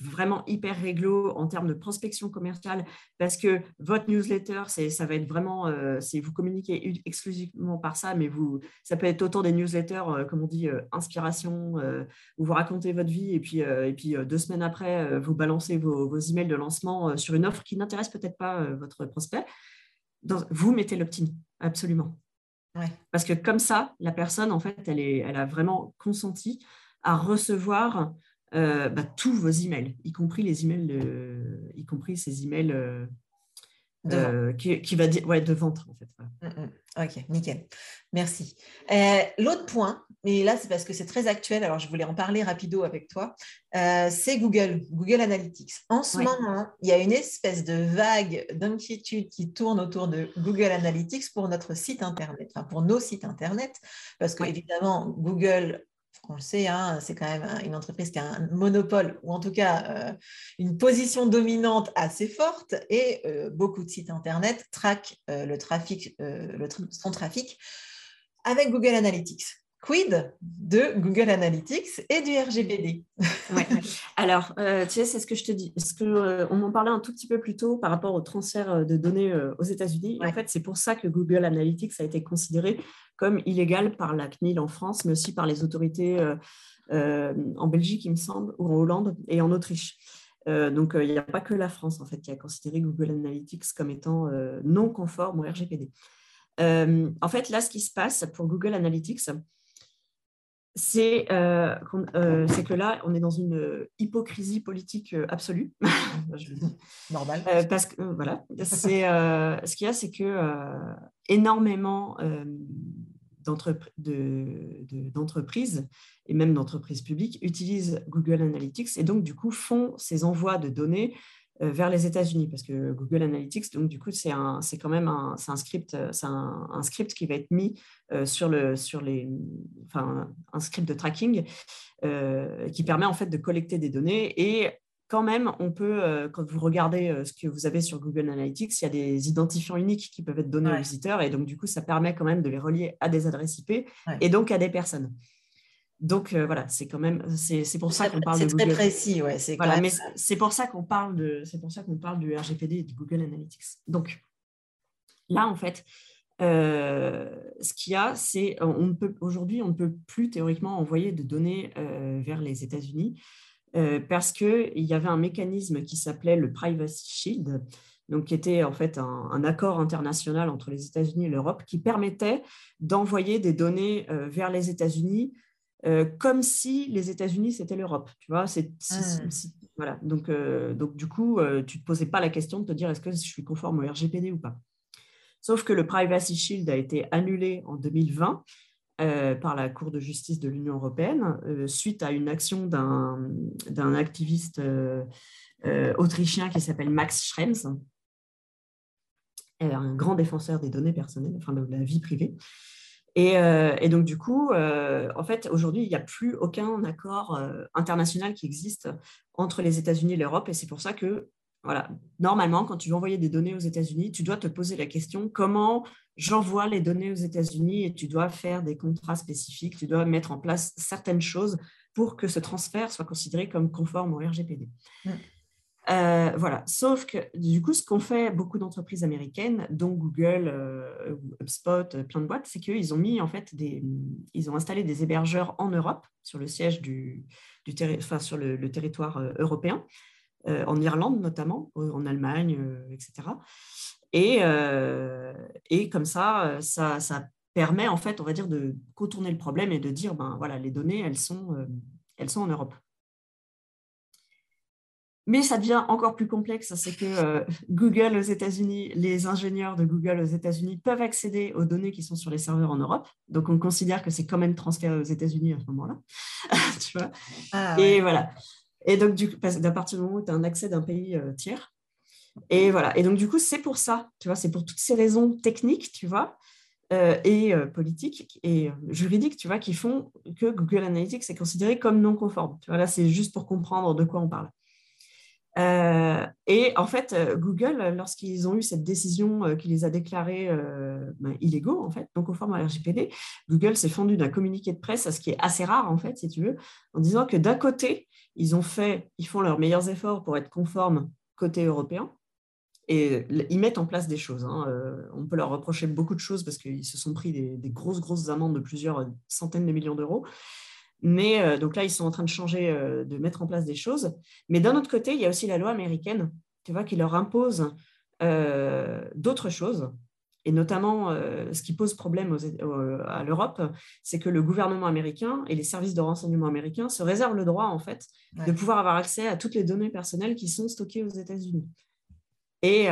vraiment hyper réglo en termes de prospection commerciale, parce que votre newsletter, ça va être vraiment, euh, vous communiquez exclusivement par ça, mais vous, ça peut être autant des newsletters, comme on dit, euh, inspiration, euh, où vous racontez votre vie et puis, euh, et puis deux semaines après, vous balancez vos, vos, emails de lancement sur une offre qui n'intéresse peut-être pas votre prospect, vous mettez l'opt-in, absolument. Parce que comme ça, la personne, en fait, elle, est, elle a vraiment consenti à recevoir bah, tous vos emails, y compris les emails, de, y compris ces emails euh, qui, va dire ouais, de vente en fait. Mm, mm. Ok, nickel. Merci. Euh, l'autre point, et là c'est parce que c'est très actuel, alors je voulais en parler rapido avec toi, euh, c'est Google, Google Analytics. En ce moment, il y a une espèce de vague d'inquiétude qui tourne autour de Google Analytics pour notre site internet, enfin pour nos sites internet, parce que évidemment Google on le sait, hein, c'est quand même une entreprise qui a un monopole, ou en tout cas euh, une position dominante assez forte, et euh, beaucoup de sites Internet traquent euh, le trafic, son trafic avec Google Analytics. Quid de Google Analytics et du RGPD Alors, tu sais, c'est ce que je te dis. Ce que, on en parlait un tout petit peu plus tôt par rapport au transfert de données aux États-Unis. En fait, c'est pour ça que Google Analytics a été considéré comme illégal par la CNIL en France, mais aussi par les autorités euh, euh, en Belgique, il me semble, ou en Hollande et en Autriche. Euh, donc, il n'y a pas que la France, en fait, qui a considéré Google Analytics comme étant non conforme au RGPD. en fait, là, ce qui se passe pour Google Analytics, c'est que là, on est dans une hypocrisie politique absolue. <laughs> Normal. parce que, voilà, ce qu'il y a, c'est que énormément d'entreprises et même d'entreprises publiques utilisent Google Analytics et donc du coup font ces envois de données euh, vers les États-Unis parce que Google Analytics donc du coup c'est un c'est quand même un, un script c'est un, script qui va être mis euh, sur le sur les enfin un script de tracking euh, qui permet en fait de collecter des données et quand même, on peut, euh, quand vous regardez euh, ce que vous avez sur Google Analytics, il y a des identifiants uniques qui peuvent être donnés aux visiteurs. Et donc, du coup, ça permet quand même de les relier à des adresses IP et donc à des personnes. Donc, euh, voilà, c'est quand même, c'est pour ça qu'on parle de Google. C'est très précis, ouais. C'est voilà, mais c'est pour ça qu'on parle de, c'est pour ça qu'on parle du RGPD et du Google Analytics. Donc, là, en fait, ce qu'il y a, c'est, on peut aujourd'hui, on ne peut plus théoriquement envoyer de données vers les États-Unis euh, parce qu'il y avait un mécanisme qui s'appelait le Privacy Shield, donc qui était en fait un, accord international entre les États-Unis et l'Europe qui permettait d'envoyer des données euh, vers les États-Unis euh, comme si les États-Unis c'était l'Europe. Tu vois, c'est hmm. voilà. Donc, donc du coup, tu ne te posais pas la question de te dire est-ce que je suis conforme au RGPD ou pas? Sauf que le Privacy Shield a été annulé en 2020 euh, par la Cour de justice de l'Union européenne euh, suite à une action d'un activiste euh, autrichien qui s'appelle Max Schrems, un grand défenseur des données personnelles, enfin de la vie privée. Et, et donc, du coup, en fait, aujourd'hui, il n'y a plus aucun accord international qui existe entre les États-Unis et l'Europe. Et c'est pour ça que voilà. Normalement, quand tu veux envoyer des données aux États-Unis, tu dois te poser la question comment j'envoie les données aux États-Unis et tu dois faire des contrats spécifiques, tu dois mettre en place certaines choses pour que ce transfert soit considéré comme conforme au RGPD. Mm. Euh, voilà. Sauf que du coup, ce qu'ont fait beaucoup d'entreprises américaines, dont Google, euh, HubSpot, euh, plein de boîtes, c'est qu'ils ont mis en fait des, ils ont installé des hébergeurs en Europe sur le siège du, du sur le territoire européen. En Irlande notamment, en Allemagne, etc. Et, comme ça, ça, permet, en fait, on va dire, de contourner le problème et de dire, ben voilà, les données, elles sont en Europe. Mais ça devient encore plus complexe, c'est que euh, Google aux États-Unis, les ingénieurs de Google aux États-Unis peuvent accéder aux données qui sont sur les serveurs en Europe. Donc on considère que c'est quand même transféré aux États-Unis à ce moment-là. <laughs> tu vois? Ah, Et voilà. Et donc, du à partir du moment où tu as un accès d'un pays euh, tiers. Et voilà. Et donc, du coup, c'est pour ça, tu vois, c'est pour toutes ces raisons techniques, tu vois, euh, et politiques et juridiques, tu vois, qui font que Google Analytics est considéré comme non conforme. Tu vois, là, c'est juste pour comprendre de quoi on parle. Euh, et en fait, euh, Google, lorsqu'ils ont eu cette décision euh, qui les a déclarés ben, illégaux, en fait, non conformes à RGPD, Google s'est fendu d'un communiqué de presse, ce qui est assez rare, en fait, si tu veux, en disant que d'un côté, ils ont fait, font leurs meilleurs efforts pour être conformes côté européen, et ils mettent en place des choses. Hein. on peut leur reprocher beaucoup de choses parce qu'ils se sont pris des, des, grosses, grosses amendes de plusieurs centaines de millions d'euros. Mais euh, donc là, ils sont en train de changer, euh, de mettre en place des choses. Mais d'un autre côté, il y a aussi la loi américaine, tu vois, qui leur impose euh, d'autres choses. Et notamment, ce qui pose problème à l'Europe, c'est que le gouvernement américain et les services de renseignement américains se réservent le droit, en fait, de pouvoir avoir accès à toutes les données personnelles qui sont stockées aux États-Unis. Et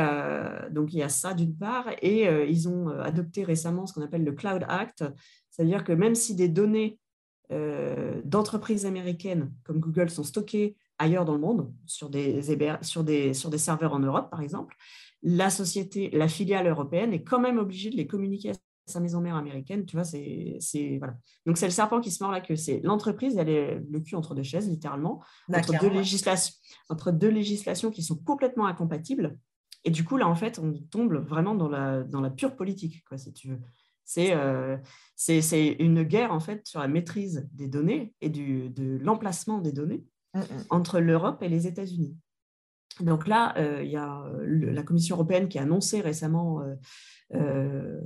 donc, il y a ça d'une part. Et ils ont adopté récemment ce qu'on appelle le Cloud Act, c'est-à-dire que même si des données euh, d'entreprises américaines comme Google sont stockées ailleurs dans le monde, sur des, sur des, sur des serveurs en Europe, par exemple, la société, la filiale européenne est quand même obligée de les communiquer à sa maison mère américaine. Tu vois, c'est, voilà. Donc, c'est le serpent qui se mord la queue. C'est l'entreprise, elle est le cul entre deux chaises, littéralement, entre deux, législations, entre deux législations qui sont complètement incompatibles. Et du coup, là, en fait, on tombe vraiment dans la, dans la pure politique, quoi, si tu veux. Euh, c'est une guerre en fait sur la maîtrise des données et du, de l'emplacement des données mm, mm. entre l'Europe et les États-Unis. Donc là, euh, il y a la Commission européenne qui a annoncé récemment euh,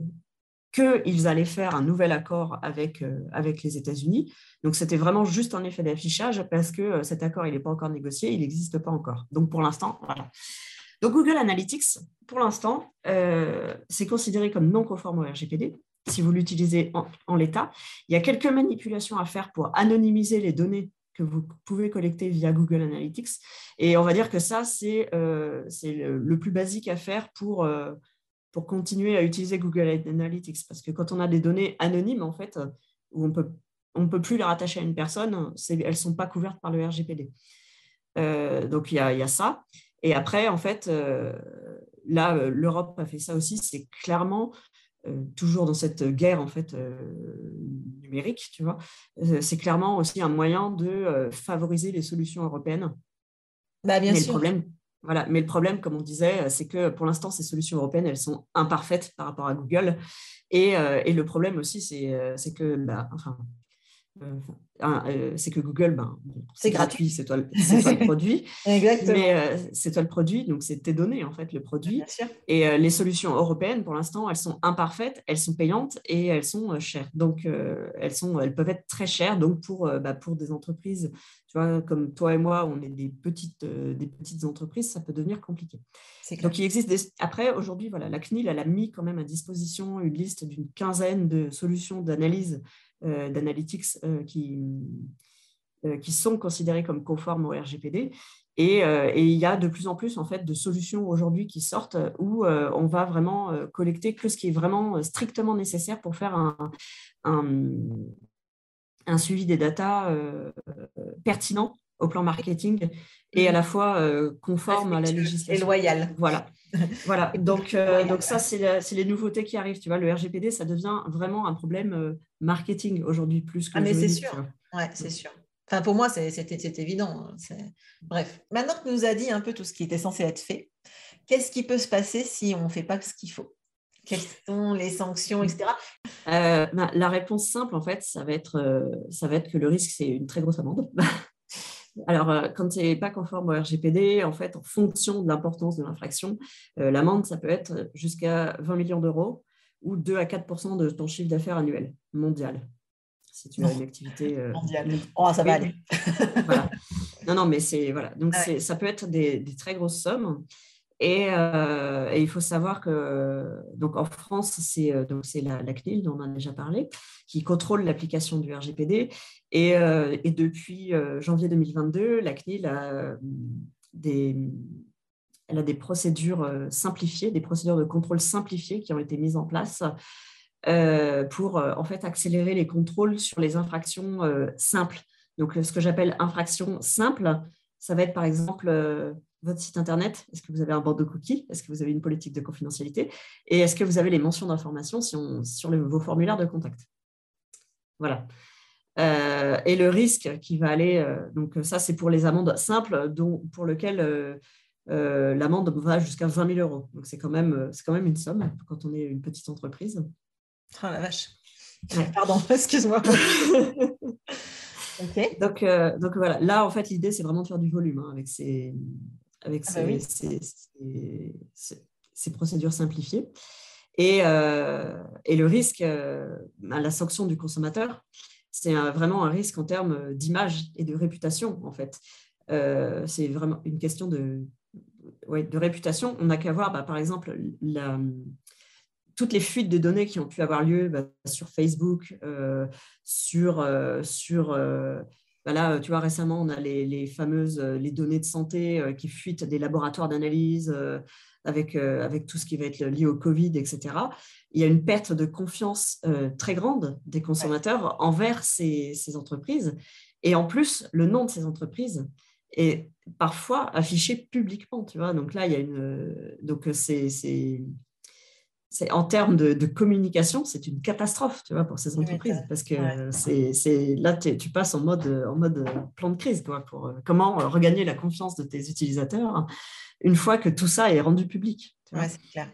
qu'ils allaient faire un nouvel accord avec, avec les États-Unis. Donc c'était vraiment juste un effet d'affichage parce que cet accord, il n'est pas encore négocié, il n'existe pas encore. Donc pour l'instant, voilà. Donc Google Analytics, pour l'instant, c'est considéré comme non conforme au RGPD si vous l'utilisez en, l'état. Il y a quelques manipulations à faire pour anonymiser les données que vous pouvez collecter via Google Analytics. Et on va dire que ça, c'est euh, le, plus basique à faire pour, euh, pour continuer à utiliser Google Analytics. Parce que quand on a des données anonymes, en fait, où on peut, on ne peut plus les rattacher à une personne, elles ne sont pas couvertes par le RGPD. Euh, donc, il y, y, a, ça. Et après, en fait, là, l'Europe a fait ça aussi. C'est clairement euh, toujours dans cette guerre en fait euh, numérique, tu vois, euh, c'est clairement aussi un moyen de favoriser les solutions européennes. Bah, bien mais sûr. Le problème, voilà, mais le problème, comme on disait, c'est que pour l'instant, ces solutions européennes, elles sont imparfaites par rapport à Google. Et, et le problème aussi, c'est que, bah, enfin, euh, c'est que Google, ben, c'est gratuit, c'est toi, le <laughs> produit. Exactement. Mais euh, c'est toi le produit, donc c'est tes données, en fait, le produit. Et euh, les solutions européennes, pour l'instant, elles sont imparfaites, elles sont payantes et elles sont chères. Donc, elles, sont, elles peuvent être très chères. Donc, pour, bah, pour des entreprises, tu vois, comme toi et moi, on est des petites, des petites entreprises, ça peut devenir compliqué. Donc, il existe des... Après, aujourd'hui, voilà, la CNIL, elle a mis quand même à disposition une liste d'une quinzaine de solutions d'analyse d'analytics euh, qui, euh, qui sont considérés comme conformes au RGPD. Et, il y a de plus en plus en fait de solutions aujourd'hui qui sortent où on va vraiment collecter que ce qui est vraiment strictement nécessaire pour faire un, un, suivi des datas pertinent au plan marketing et à la fois conforme à la législation. Et loyal. Voilà. Voilà. Donc, donc ça, c'est les nouveautés qui arrivent. Tu vois, le RGPD, ça devient vraiment un problème marketing aujourd'hui plus que. Ah, mais c'est sûr. Ouais, c'est sûr. Enfin, pour moi, c'était évident. Hein. Bref, maintenant que tu nous as dit un peu tout ce qui était censé être fait, qu'est-ce qui peut se passer si on ne fait pas ce qu'il faut? Quelles sont les sanctions, etc. Euh, bah, la réponse simple, en fait, ça va être, euh, ça va être que le risque, c'est une très grosse amende. Alors, euh, quand tu n'es pas conforme au RGPD, en fait, en fonction de l'importance de l'infraction, l'amende, ça peut être jusqu'à 20 millions d'euros ou 2 à 4% de ton chiffre d'affaires annuel mondial. Si tu as une activité euh, <laughs> mondiale. Oh, ça va aller. <laughs> Non, non, mais c'est voilà. Donc ça peut être des, très grosses sommes. Et, il faut savoir que donc en France, c'est c'est la, CNIL dont on a déjà parlé, qui contrôle l'application du RGPD. Et, et depuis janvier 2022, la CNIL a des elle a des procédures simplifiées, des procédures de contrôle simplifiées qui ont été mises en place euh, pour euh, en fait accélérer les contrôles sur les infractions euh, simples. Donc, ce que j'appelle infractions simples, ça va être par exemple votre site internet. Est-ce que vous avez un bandeau cookie Est-ce que vous avez une politique de confidentialité Et est-ce que vous avez les mentions d'information sur vos formulaires de contact Voilà. et le risque qui va aller, donc ça c'est pour les amendes simples, dont, pour lequel l'amende va jusqu'à 20 000 euros. Donc c'est quand, même, quand même une somme quand on est une petite entreprise. Oh la vache. Pardon, <laughs> excuse-moi. <laughs> donc, euh, donc voilà, là en fait l'idée c'est vraiment de faire du volume hein, avec, ces, avec ah bah ces, procédures simplifiées. Et, euh, et le risque, euh, la sanction du consommateur, c'est vraiment un risque en termes d'image et de réputation en fait. c'est vraiment une question de, ouais, de réputation. On n'a qu'à voir, bah, par exemple, la, toutes les fuites de données qui ont pu avoir lieu bah, sur Facebook, euh, sur, euh, sur euh, bah tu vois, récemment, on a les, fameuses les données de santé qui fuitent des laboratoires d'analyse avec, avec tout ce qui va être lié au Covid, etc. Il y a une perte de confiance très grande des consommateurs envers ces, ces, entreprises. Et en plus, le nom de ces entreprises est parfois affiché publiquement, tu vois. Donc là, il y a une... Donc c'est en termes de, communication, c'est une catastrophe, tu vois, pour ces entreprises, parce que c'est là tu passes en mode en mode plan de crise, quoi, pour euh, comment regagner la confiance de tes utilisateurs une fois que tout ça est rendu public. Oui, c'est clair.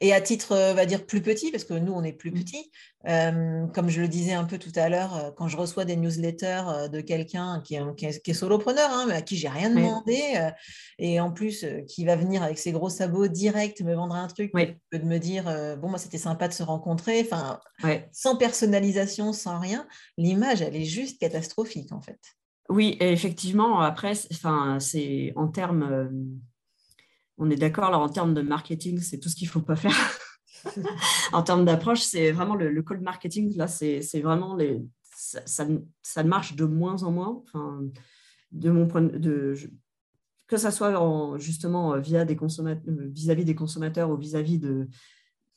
Et à titre, euh, va dire, plus petit, parce que nous, on est plus mmh. petit, euh, comme je le disais un peu tout à l'heure, euh, quand je reçois des newsletters de quelqu'un qui, est, solopreneur, hein, mais à qui j'ai rien demandé, et en plus qui va venir avec ses gros sabots direct me vendre un truc, que de me dire, bon, moi, c'était sympa de se rencontrer, enfin, sans personnalisation, sans rien, l'image, elle est juste catastrophique, en fait. Oui, effectivement, après, c'est en termes on est d'accord, en termes de marketing, c'est tout ce qu'il ne faut pas faire. <laughs> en termes d'approche, c'est vraiment le, cold marketing, là, c'est vraiment ça, marche de moins en moins. De mon point de, que ça soit justement via des consommateurs, vis-à-vis des consommateurs ou vis-à-vis de,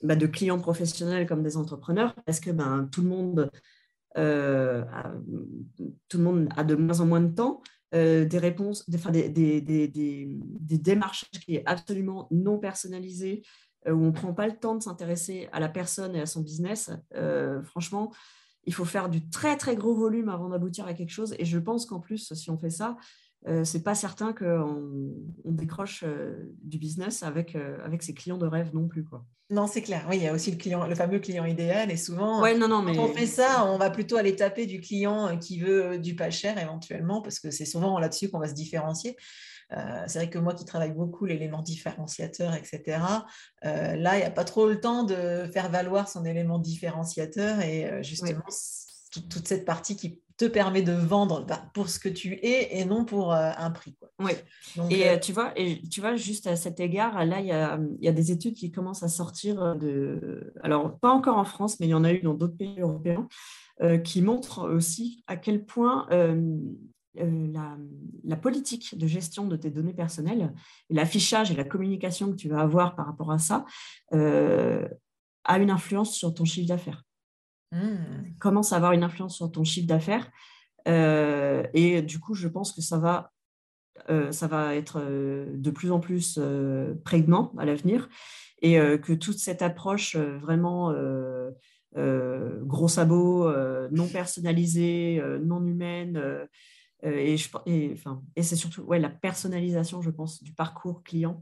bah, de clients professionnels comme des entrepreneurs, parce que ben, tout, le monde, euh, tout le monde a de moins en moins de temps? Euh, des réponses, des, des, des, démarches qui est absolument non personnalisées, euh, où on ne prend pas le temps de s'intéresser à la personne et à son business. Euh, franchement, il faut faire du très très gros volume avant d'aboutir à quelque chose. Et je pense qu'en plus, si on fait ça, euh, c'est pas certain qu'on on décroche du business avec, avec ses clients de rêve non plus. Quoi. Non, c'est clair. Oui, il y a aussi le, client, le fameux client idéal. Et souvent, ouais, non, non, mais... quand on fait ça, on va plutôt aller taper du client euh, qui veut euh, du pas cher éventuellement, parce que c'est souvent là-dessus qu'on va se différencier. Euh, c'est vrai que moi qui travaille beaucoup l'élément différenciateur, etc., là, il n'y a pas trop le temps de faire valoir son élément différenciateur et justement, toute, cette partie qui te permet de vendre bah, pour ce que tu es et non pour euh, un prix. Oui. et euh, euh, tu vois, et tu vois, juste à cet égard, là, il y a, y a, des études qui commencent à sortir de. Alors, pas encore en France, mais il y en a eu dans d'autres pays européens, qui montrent aussi à quel point la, la, politique de gestion de tes données personnelles, l'affichage et la communication que tu vas avoir par rapport à ça, a une influence sur ton chiffre d'affaires. Mmh. commence à avoir une influence sur ton chiffre d'affaires. Euh, et du coup, je pense que ça va, euh, ça va être euh, de plus en plus prégnant à l'avenir et que toute cette approche vraiment gros sabot, non personnalisée, non humaine, et, et, enfin, et c'est surtout ouais, la personnalisation, je pense, du parcours client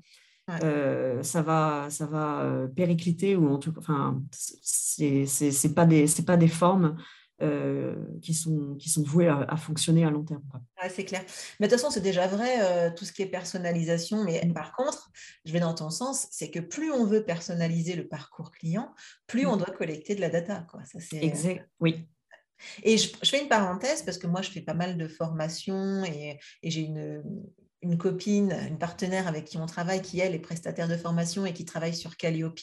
euh, ça va, ça va euh, péricliter ou en tout cas, enfin, c'est pas des, c'est pas des formes euh, qui sont qui sont vouées à, fonctionner à long terme. c'est clair. Mais de toute façon, c'est déjà vrai tout ce qui est personnalisation. Mais mmh. par contre, je vais dans ton sens, c'est que plus on veut personnaliser le parcours client, plus on mmh. doit collecter de la data. Quoi. Ça, c'est exact. Oui. Et je, fais une parenthèse parce que moi, je fais pas mal de formations et, et j'ai une une copine, une partenaire avec qui on travaille, qui elle est prestataire de formation et qui travaille sur Calliope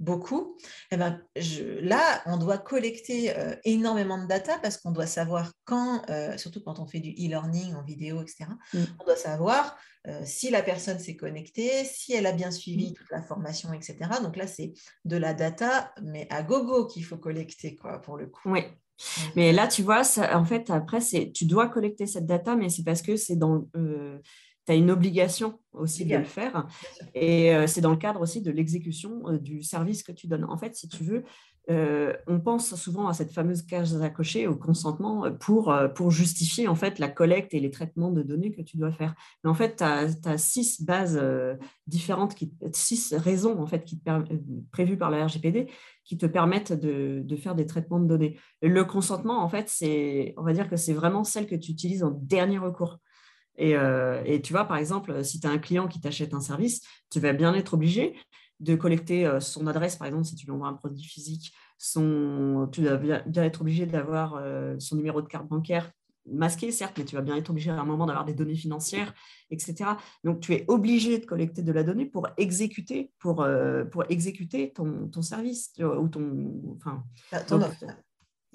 beaucoup, eh ben, là, on doit collecter euh, énormément de data parce qu'on doit savoir quand, euh, surtout quand on fait du e-learning en vidéo, etc., mm. on doit savoir euh, si la personne s'est connectée, si elle a bien suivi mm. toute la formation, etc. Donc là, c'est de la data, mais à gogo qu'il faut collecter, quoi, pour le coup. Oui, mais là, tu vois, en fait, après, tu dois collecter cette data, mais c'est parce que c'est dans, tu as une obligation aussi de le faire. Et euh, c'est dans le cadre aussi de l'exécution euh, du service que tu donnes. En fait, si tu veux, euh, on pense souvent à cette fameuse case à cocher, au consentement, pour, pour justifier en fait la collecte et les traitements de données que tu dois faire. Mais en fait, tu as, six bases différentes, qui, six raisons en fait qui prévues par la RGPD qui te permettent de, de, faire des traitements de données. Le consentement, en fait, c'est, on va dire que c'est vraiment celle que tu utilises en dernier recours. Euh, et, tu vois, par exemple, si tu as un client qui t'achète un service, tu vas bien être obligé de collecter euh, son adresse, par exemple, si tu lui envoies un produit physique, son, tu vas bien, être obligé d'avoir euh, son numéro de carte bancaire masqué, certes, mais tu vas bien être obligé à un moment d'avoir des données financières, etc. Donc, tu es obligé de collecter de la donnée pour exécuter, pour, pour exécuter ton, ton service ou ton, enfin, ton offre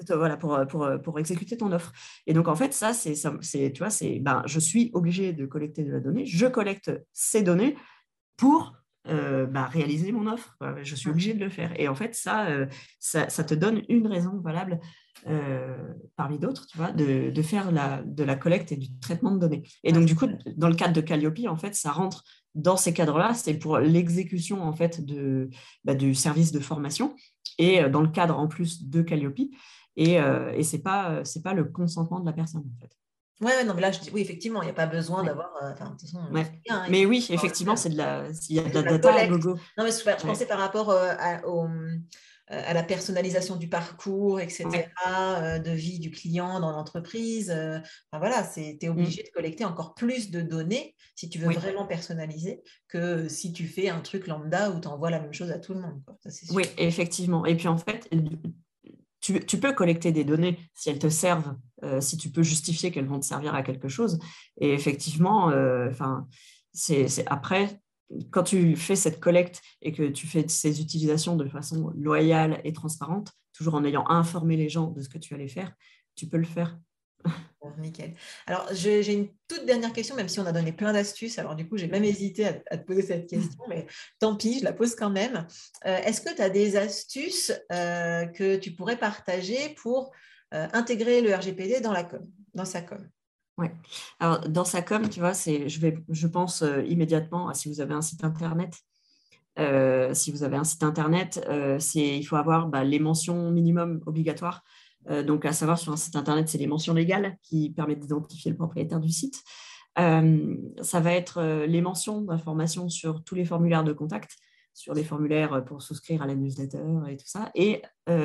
voilà, pour, pour, pour, exécuter ton offre. Et donc, en fait, ça, c'est, tu vois, c'est, ben, je suis obligé de collecter de la donnée, je collecte ces données pour euh, ben, réaliser mon offre. Je suis obligé de le faire. Et en fait, ça, euh, ça, ça, te donne une raison valable euh, parmi d'autres, tu vois, de, de, faire la, de la collecte et du traitement de données. Et donc, du coup, dans le cadre de Calliope, en fait, ça rentre dans ces cadres-là, c'est pour l'exécution en fait de, ben, du service de formation et dans le cadre en plus de Calliope. Et, euh, et ce n'est pas, euh, pas le consentement de la personne, en fait. Oui, non, mais là, je dis, oui, effectivement, il n'y a pas besoin d'avoir. Euh, hein, mais oui, effectivement, c'est de la, il y a de la, data logo. Non, mais je pensais par rapport à, à, la personnalisation du parcours, etc., de vie du client dans l'entreprise. Enfin, voilà, tu es mm. obligé de collecter encore plus de données si tu veux vraiment personnaliser que si tu fais un truc lambda où tu envoies la même chose à tout le monde. oui, effectivement. Et puis, en fait, tu, peux collecter des données si elles te servent, euh, si tu peux justifier qu'elles vont te servir à quelque chose. Et effectivement, euh, c'est après, quand tu fais cette collecte et que tu fais ces utilisations de façon loyale et transparente, toujours en ayant informé les gens de ce que tu allais faire, tu peux le faire <laughs> nickel. Alors, j'ai une toute dernière question, même si on a donné plein d'astuces. Alors, du coup, j'ai même hésité à, te poser cette <laughs> question, mais tant pis, je la pose quand même. Euh, est-ce que tu as des astuces euh, que tu pourrais partager pour euh, intégrer le RGPD dans, la com, dans sa com? Oui. Alors, dans sa com, tu vois, je, vais, je pense immédiatement à si vous avez un site internet. si vous avez un site internet, il faut avoir bah, les mentions minimum obligatoires donc, à savoir, sur un site internet, c'est les mentions légales qui permettent d'identifier le propriétaire du site. Euh, ça va être euh, les mentions d'informations sur tous les formulaires de contact, sur les formulaires pour souscrire à la newsletter et tout ça, et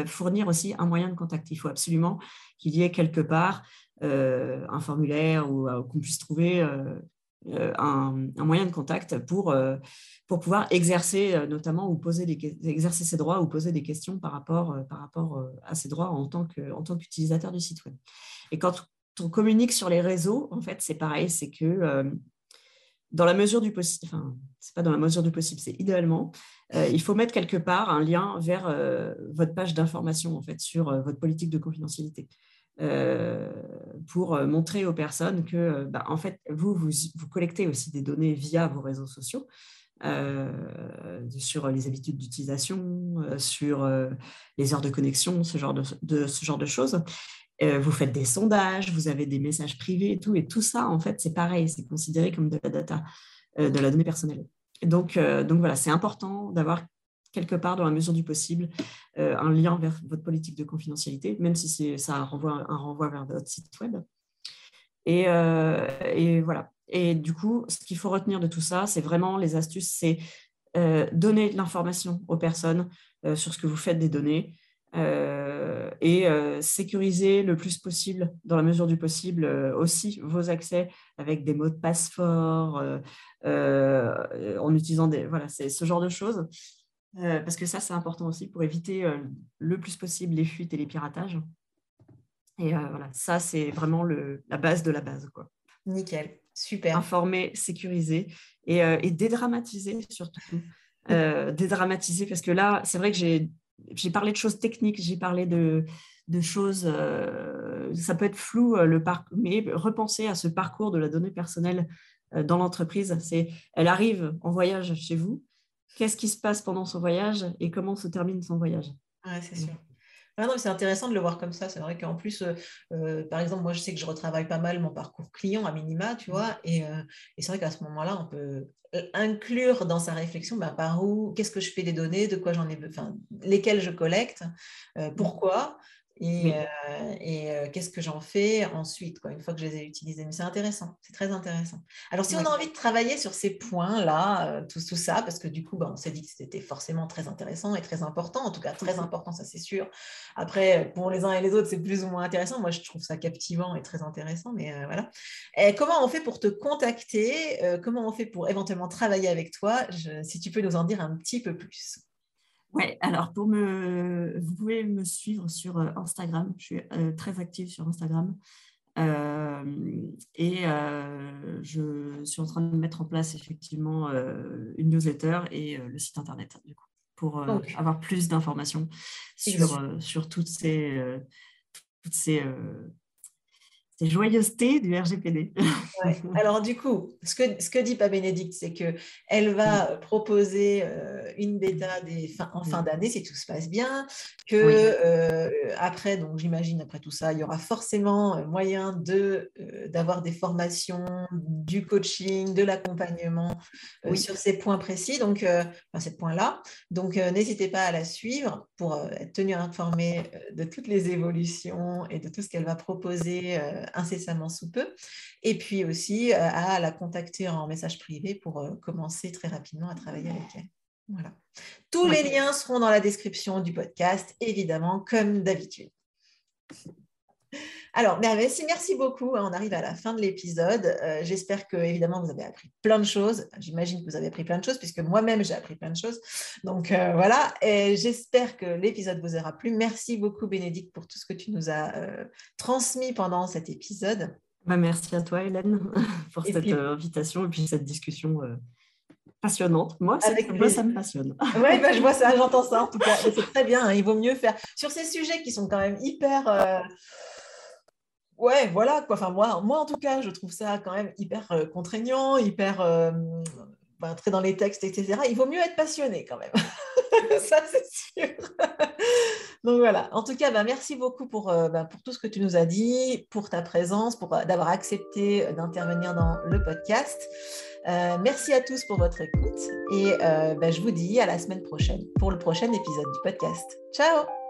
fournir aussi un moyen de contact. Il faut absolument qu'il y ait quelque part un formulaire ou qu'on puisse trouver euh, un, moyen de contact pour, euh, pour pouvoir exercer euh, notamment ou poser des, exercer ses droits ou poser des questions par rapport, par rapport à ses droits en tant qu'utilisateur du site web. Et quand on communique sur les réseaux, en fait, c'est pareil, c'est que dans la mesure du possible, c'est pas dans la mesure du possible, c'est idéalement, il faut mettre quelque part un lien vers votre page d'information en fait sur votre politique de confidentialité. Euh, pour euh, montrer aux personnes que, euh, bah, en fait, vous, vous, collectez aussi des données via vos réseaux sociaux. sur les habitudes d'utilisation, sur les heures de connexion, ce genre de, choses. vous faites des sondages, vous avez des messages privés et tout, et tout ça, en fait, c'est pareil, c'est considéré comme de la data, de la donnée personnelle. Donc, donc voilà, c'est important d'avoir quelque part, dans la mesure du possible, euh, un lien vers votre politique de confidentialité, même si ça renvoie un renvoi vers votre site web. Euh, et, voilà. Et du coup, ce qu'il faut retenir de tout ça, c'est vraiment les astuces, c'est euh, donner de l'information aux personnes sur ce que vous faites des données et sécuriser le plus possible, dans la mesure du possible, aussi vos accès avec des mots de passe forts, en utilisant des... Voilà, c'est ce genre de choses. Euh, parce que ça, c'est important aussi pour éviter euh, le plus possible les fuites et les piratages. Et euh, voilà, ça, c'est vraiment le, la base de la base. Quoi. Nickel. Super. informer, sécuriser et, et dédramatiser surtout. <laughs> Dédramatiser parce que là, c'est vrai que j'ai parlé de choses techniques, j'ai parlé de, de choses, ça peut être flou, le mais repenser à ce parcours de la donnée personnelle dans l'entreprise. C'est, elle arrive en voyage chez vous, qu'est-ce qui se passe pendant son voyage et comment se termine son voyage? Ouais, c'est sûr. Ah c'est intéressant de le voir comme ça. C'est vrai qu'en plus, euh, euh, par exemple, moi, je sais que je retravaille pas mal mon parcours client à minima, tu vois, mmh. euh, et, c'est vrai qu'à ce moment-là, on peut inclure dans sa réflexion bah, par où, qu'est-ce que je fais des données, de quoi j'en ai, enfin, lesquelles je collecte, pourquoi, et, euh, euh, qu'est-ce que j'en fais ensuite, quoi, une fois que je les ai utilisés? Mais c'est intéressant, c'est très intéressant. Alors, si on a envie de travailler sur ces points-là, euh, tout, tout, ça, parce que du coup, bah, on s'est dit que c'était forcément très intéressant et très important, en tout cas très important, ça c'est sûr. Après, pour les uns et les autres, c'est plus ou moins intéressant. Moi, je trouve ça captivant et très intéressant, mais voilà. Et comment on fait pour te contacter Comment on fait pour éventuellement travailler avec toi? Si tu peux nous en dire un petit peu plus. Ouais, alors pour me, vous pouvez me suivre sur euh, Instagram. Je suis euh, très active sur Instagram. Euh, et je suis en train de mettre en place effectivement une newsletter et le site internet du coup, pour avoir plus d'informations sur, sur toutes ces, toutes ces c'est joyeuseté du RGPD. <laughs> Alors du coup, ce que, ce que dit pas Bénédicte, c'est qu'elle va proposer euh, une bêta des en fin d'année si tout se passe bien, que euh, après, donc j'imagine après tout ça, il y aura forcément euh, moyen de d'avoir des formations, du coaching, de l'accompagnement sur ces points précis, donc enfin, ces points-là. Donc n'hésitez pas à la suivre pour être tenu informé de toutes les évolutions et de tout ce qu'elle va proposer incessamment sous peu. Et puis aussi euh, à la contacter en message privé pour euh, commencer très rapidement à travailler avec elle. Voilà. Tous les liens seront dans la description du podcast, évidemment, comme d'habitude. Alors, merci, merci beaucoup. Hein, on arrive à la fin de l'épisode. Euh, j'espère que, évidemment, vous avez appris plein de choses. J'imagine que vous avez appris plein de choses, puisque moi-même, j'ai appris plein de choses. Donc, euh, voilà. Et j'espère que l'épisode vous aura plu. Merci beaucoup, Bénédicte, pour tout ce que tu nous as euh, transmis pendant cet épisode. Bah, merci à toi, Hélène, <laughs> pour cette invitation et puis cette discussion passionnante. Moi, ça me passionne. <laughs> Oui, bah, je vois ça, j'entends ça en tout cas. C'est très bien. Hein. il vaut mieux faire sur ces sujets qui sont quand même hyper ouais, voilà. Enfin, moi, moi, en tout cas, je trouve ça quand même hyper euh, contraignant, hyper euh, ben, dans les textes, etc. Il vaut mieux être passionné quand même. <laughs> ça, c'est sûr. <laughs> Donc voilà. En tout cas, ben, merci beaucoup pour, euh, ben, pour tout ce que tu nous as dit, pour ta présence, pour d'avoir accepté d'intervenir dans le podcast. merci à tous pour votre écoute et je vous dis à la semaine prochaine pour le prochain épisode du podcast. Ciao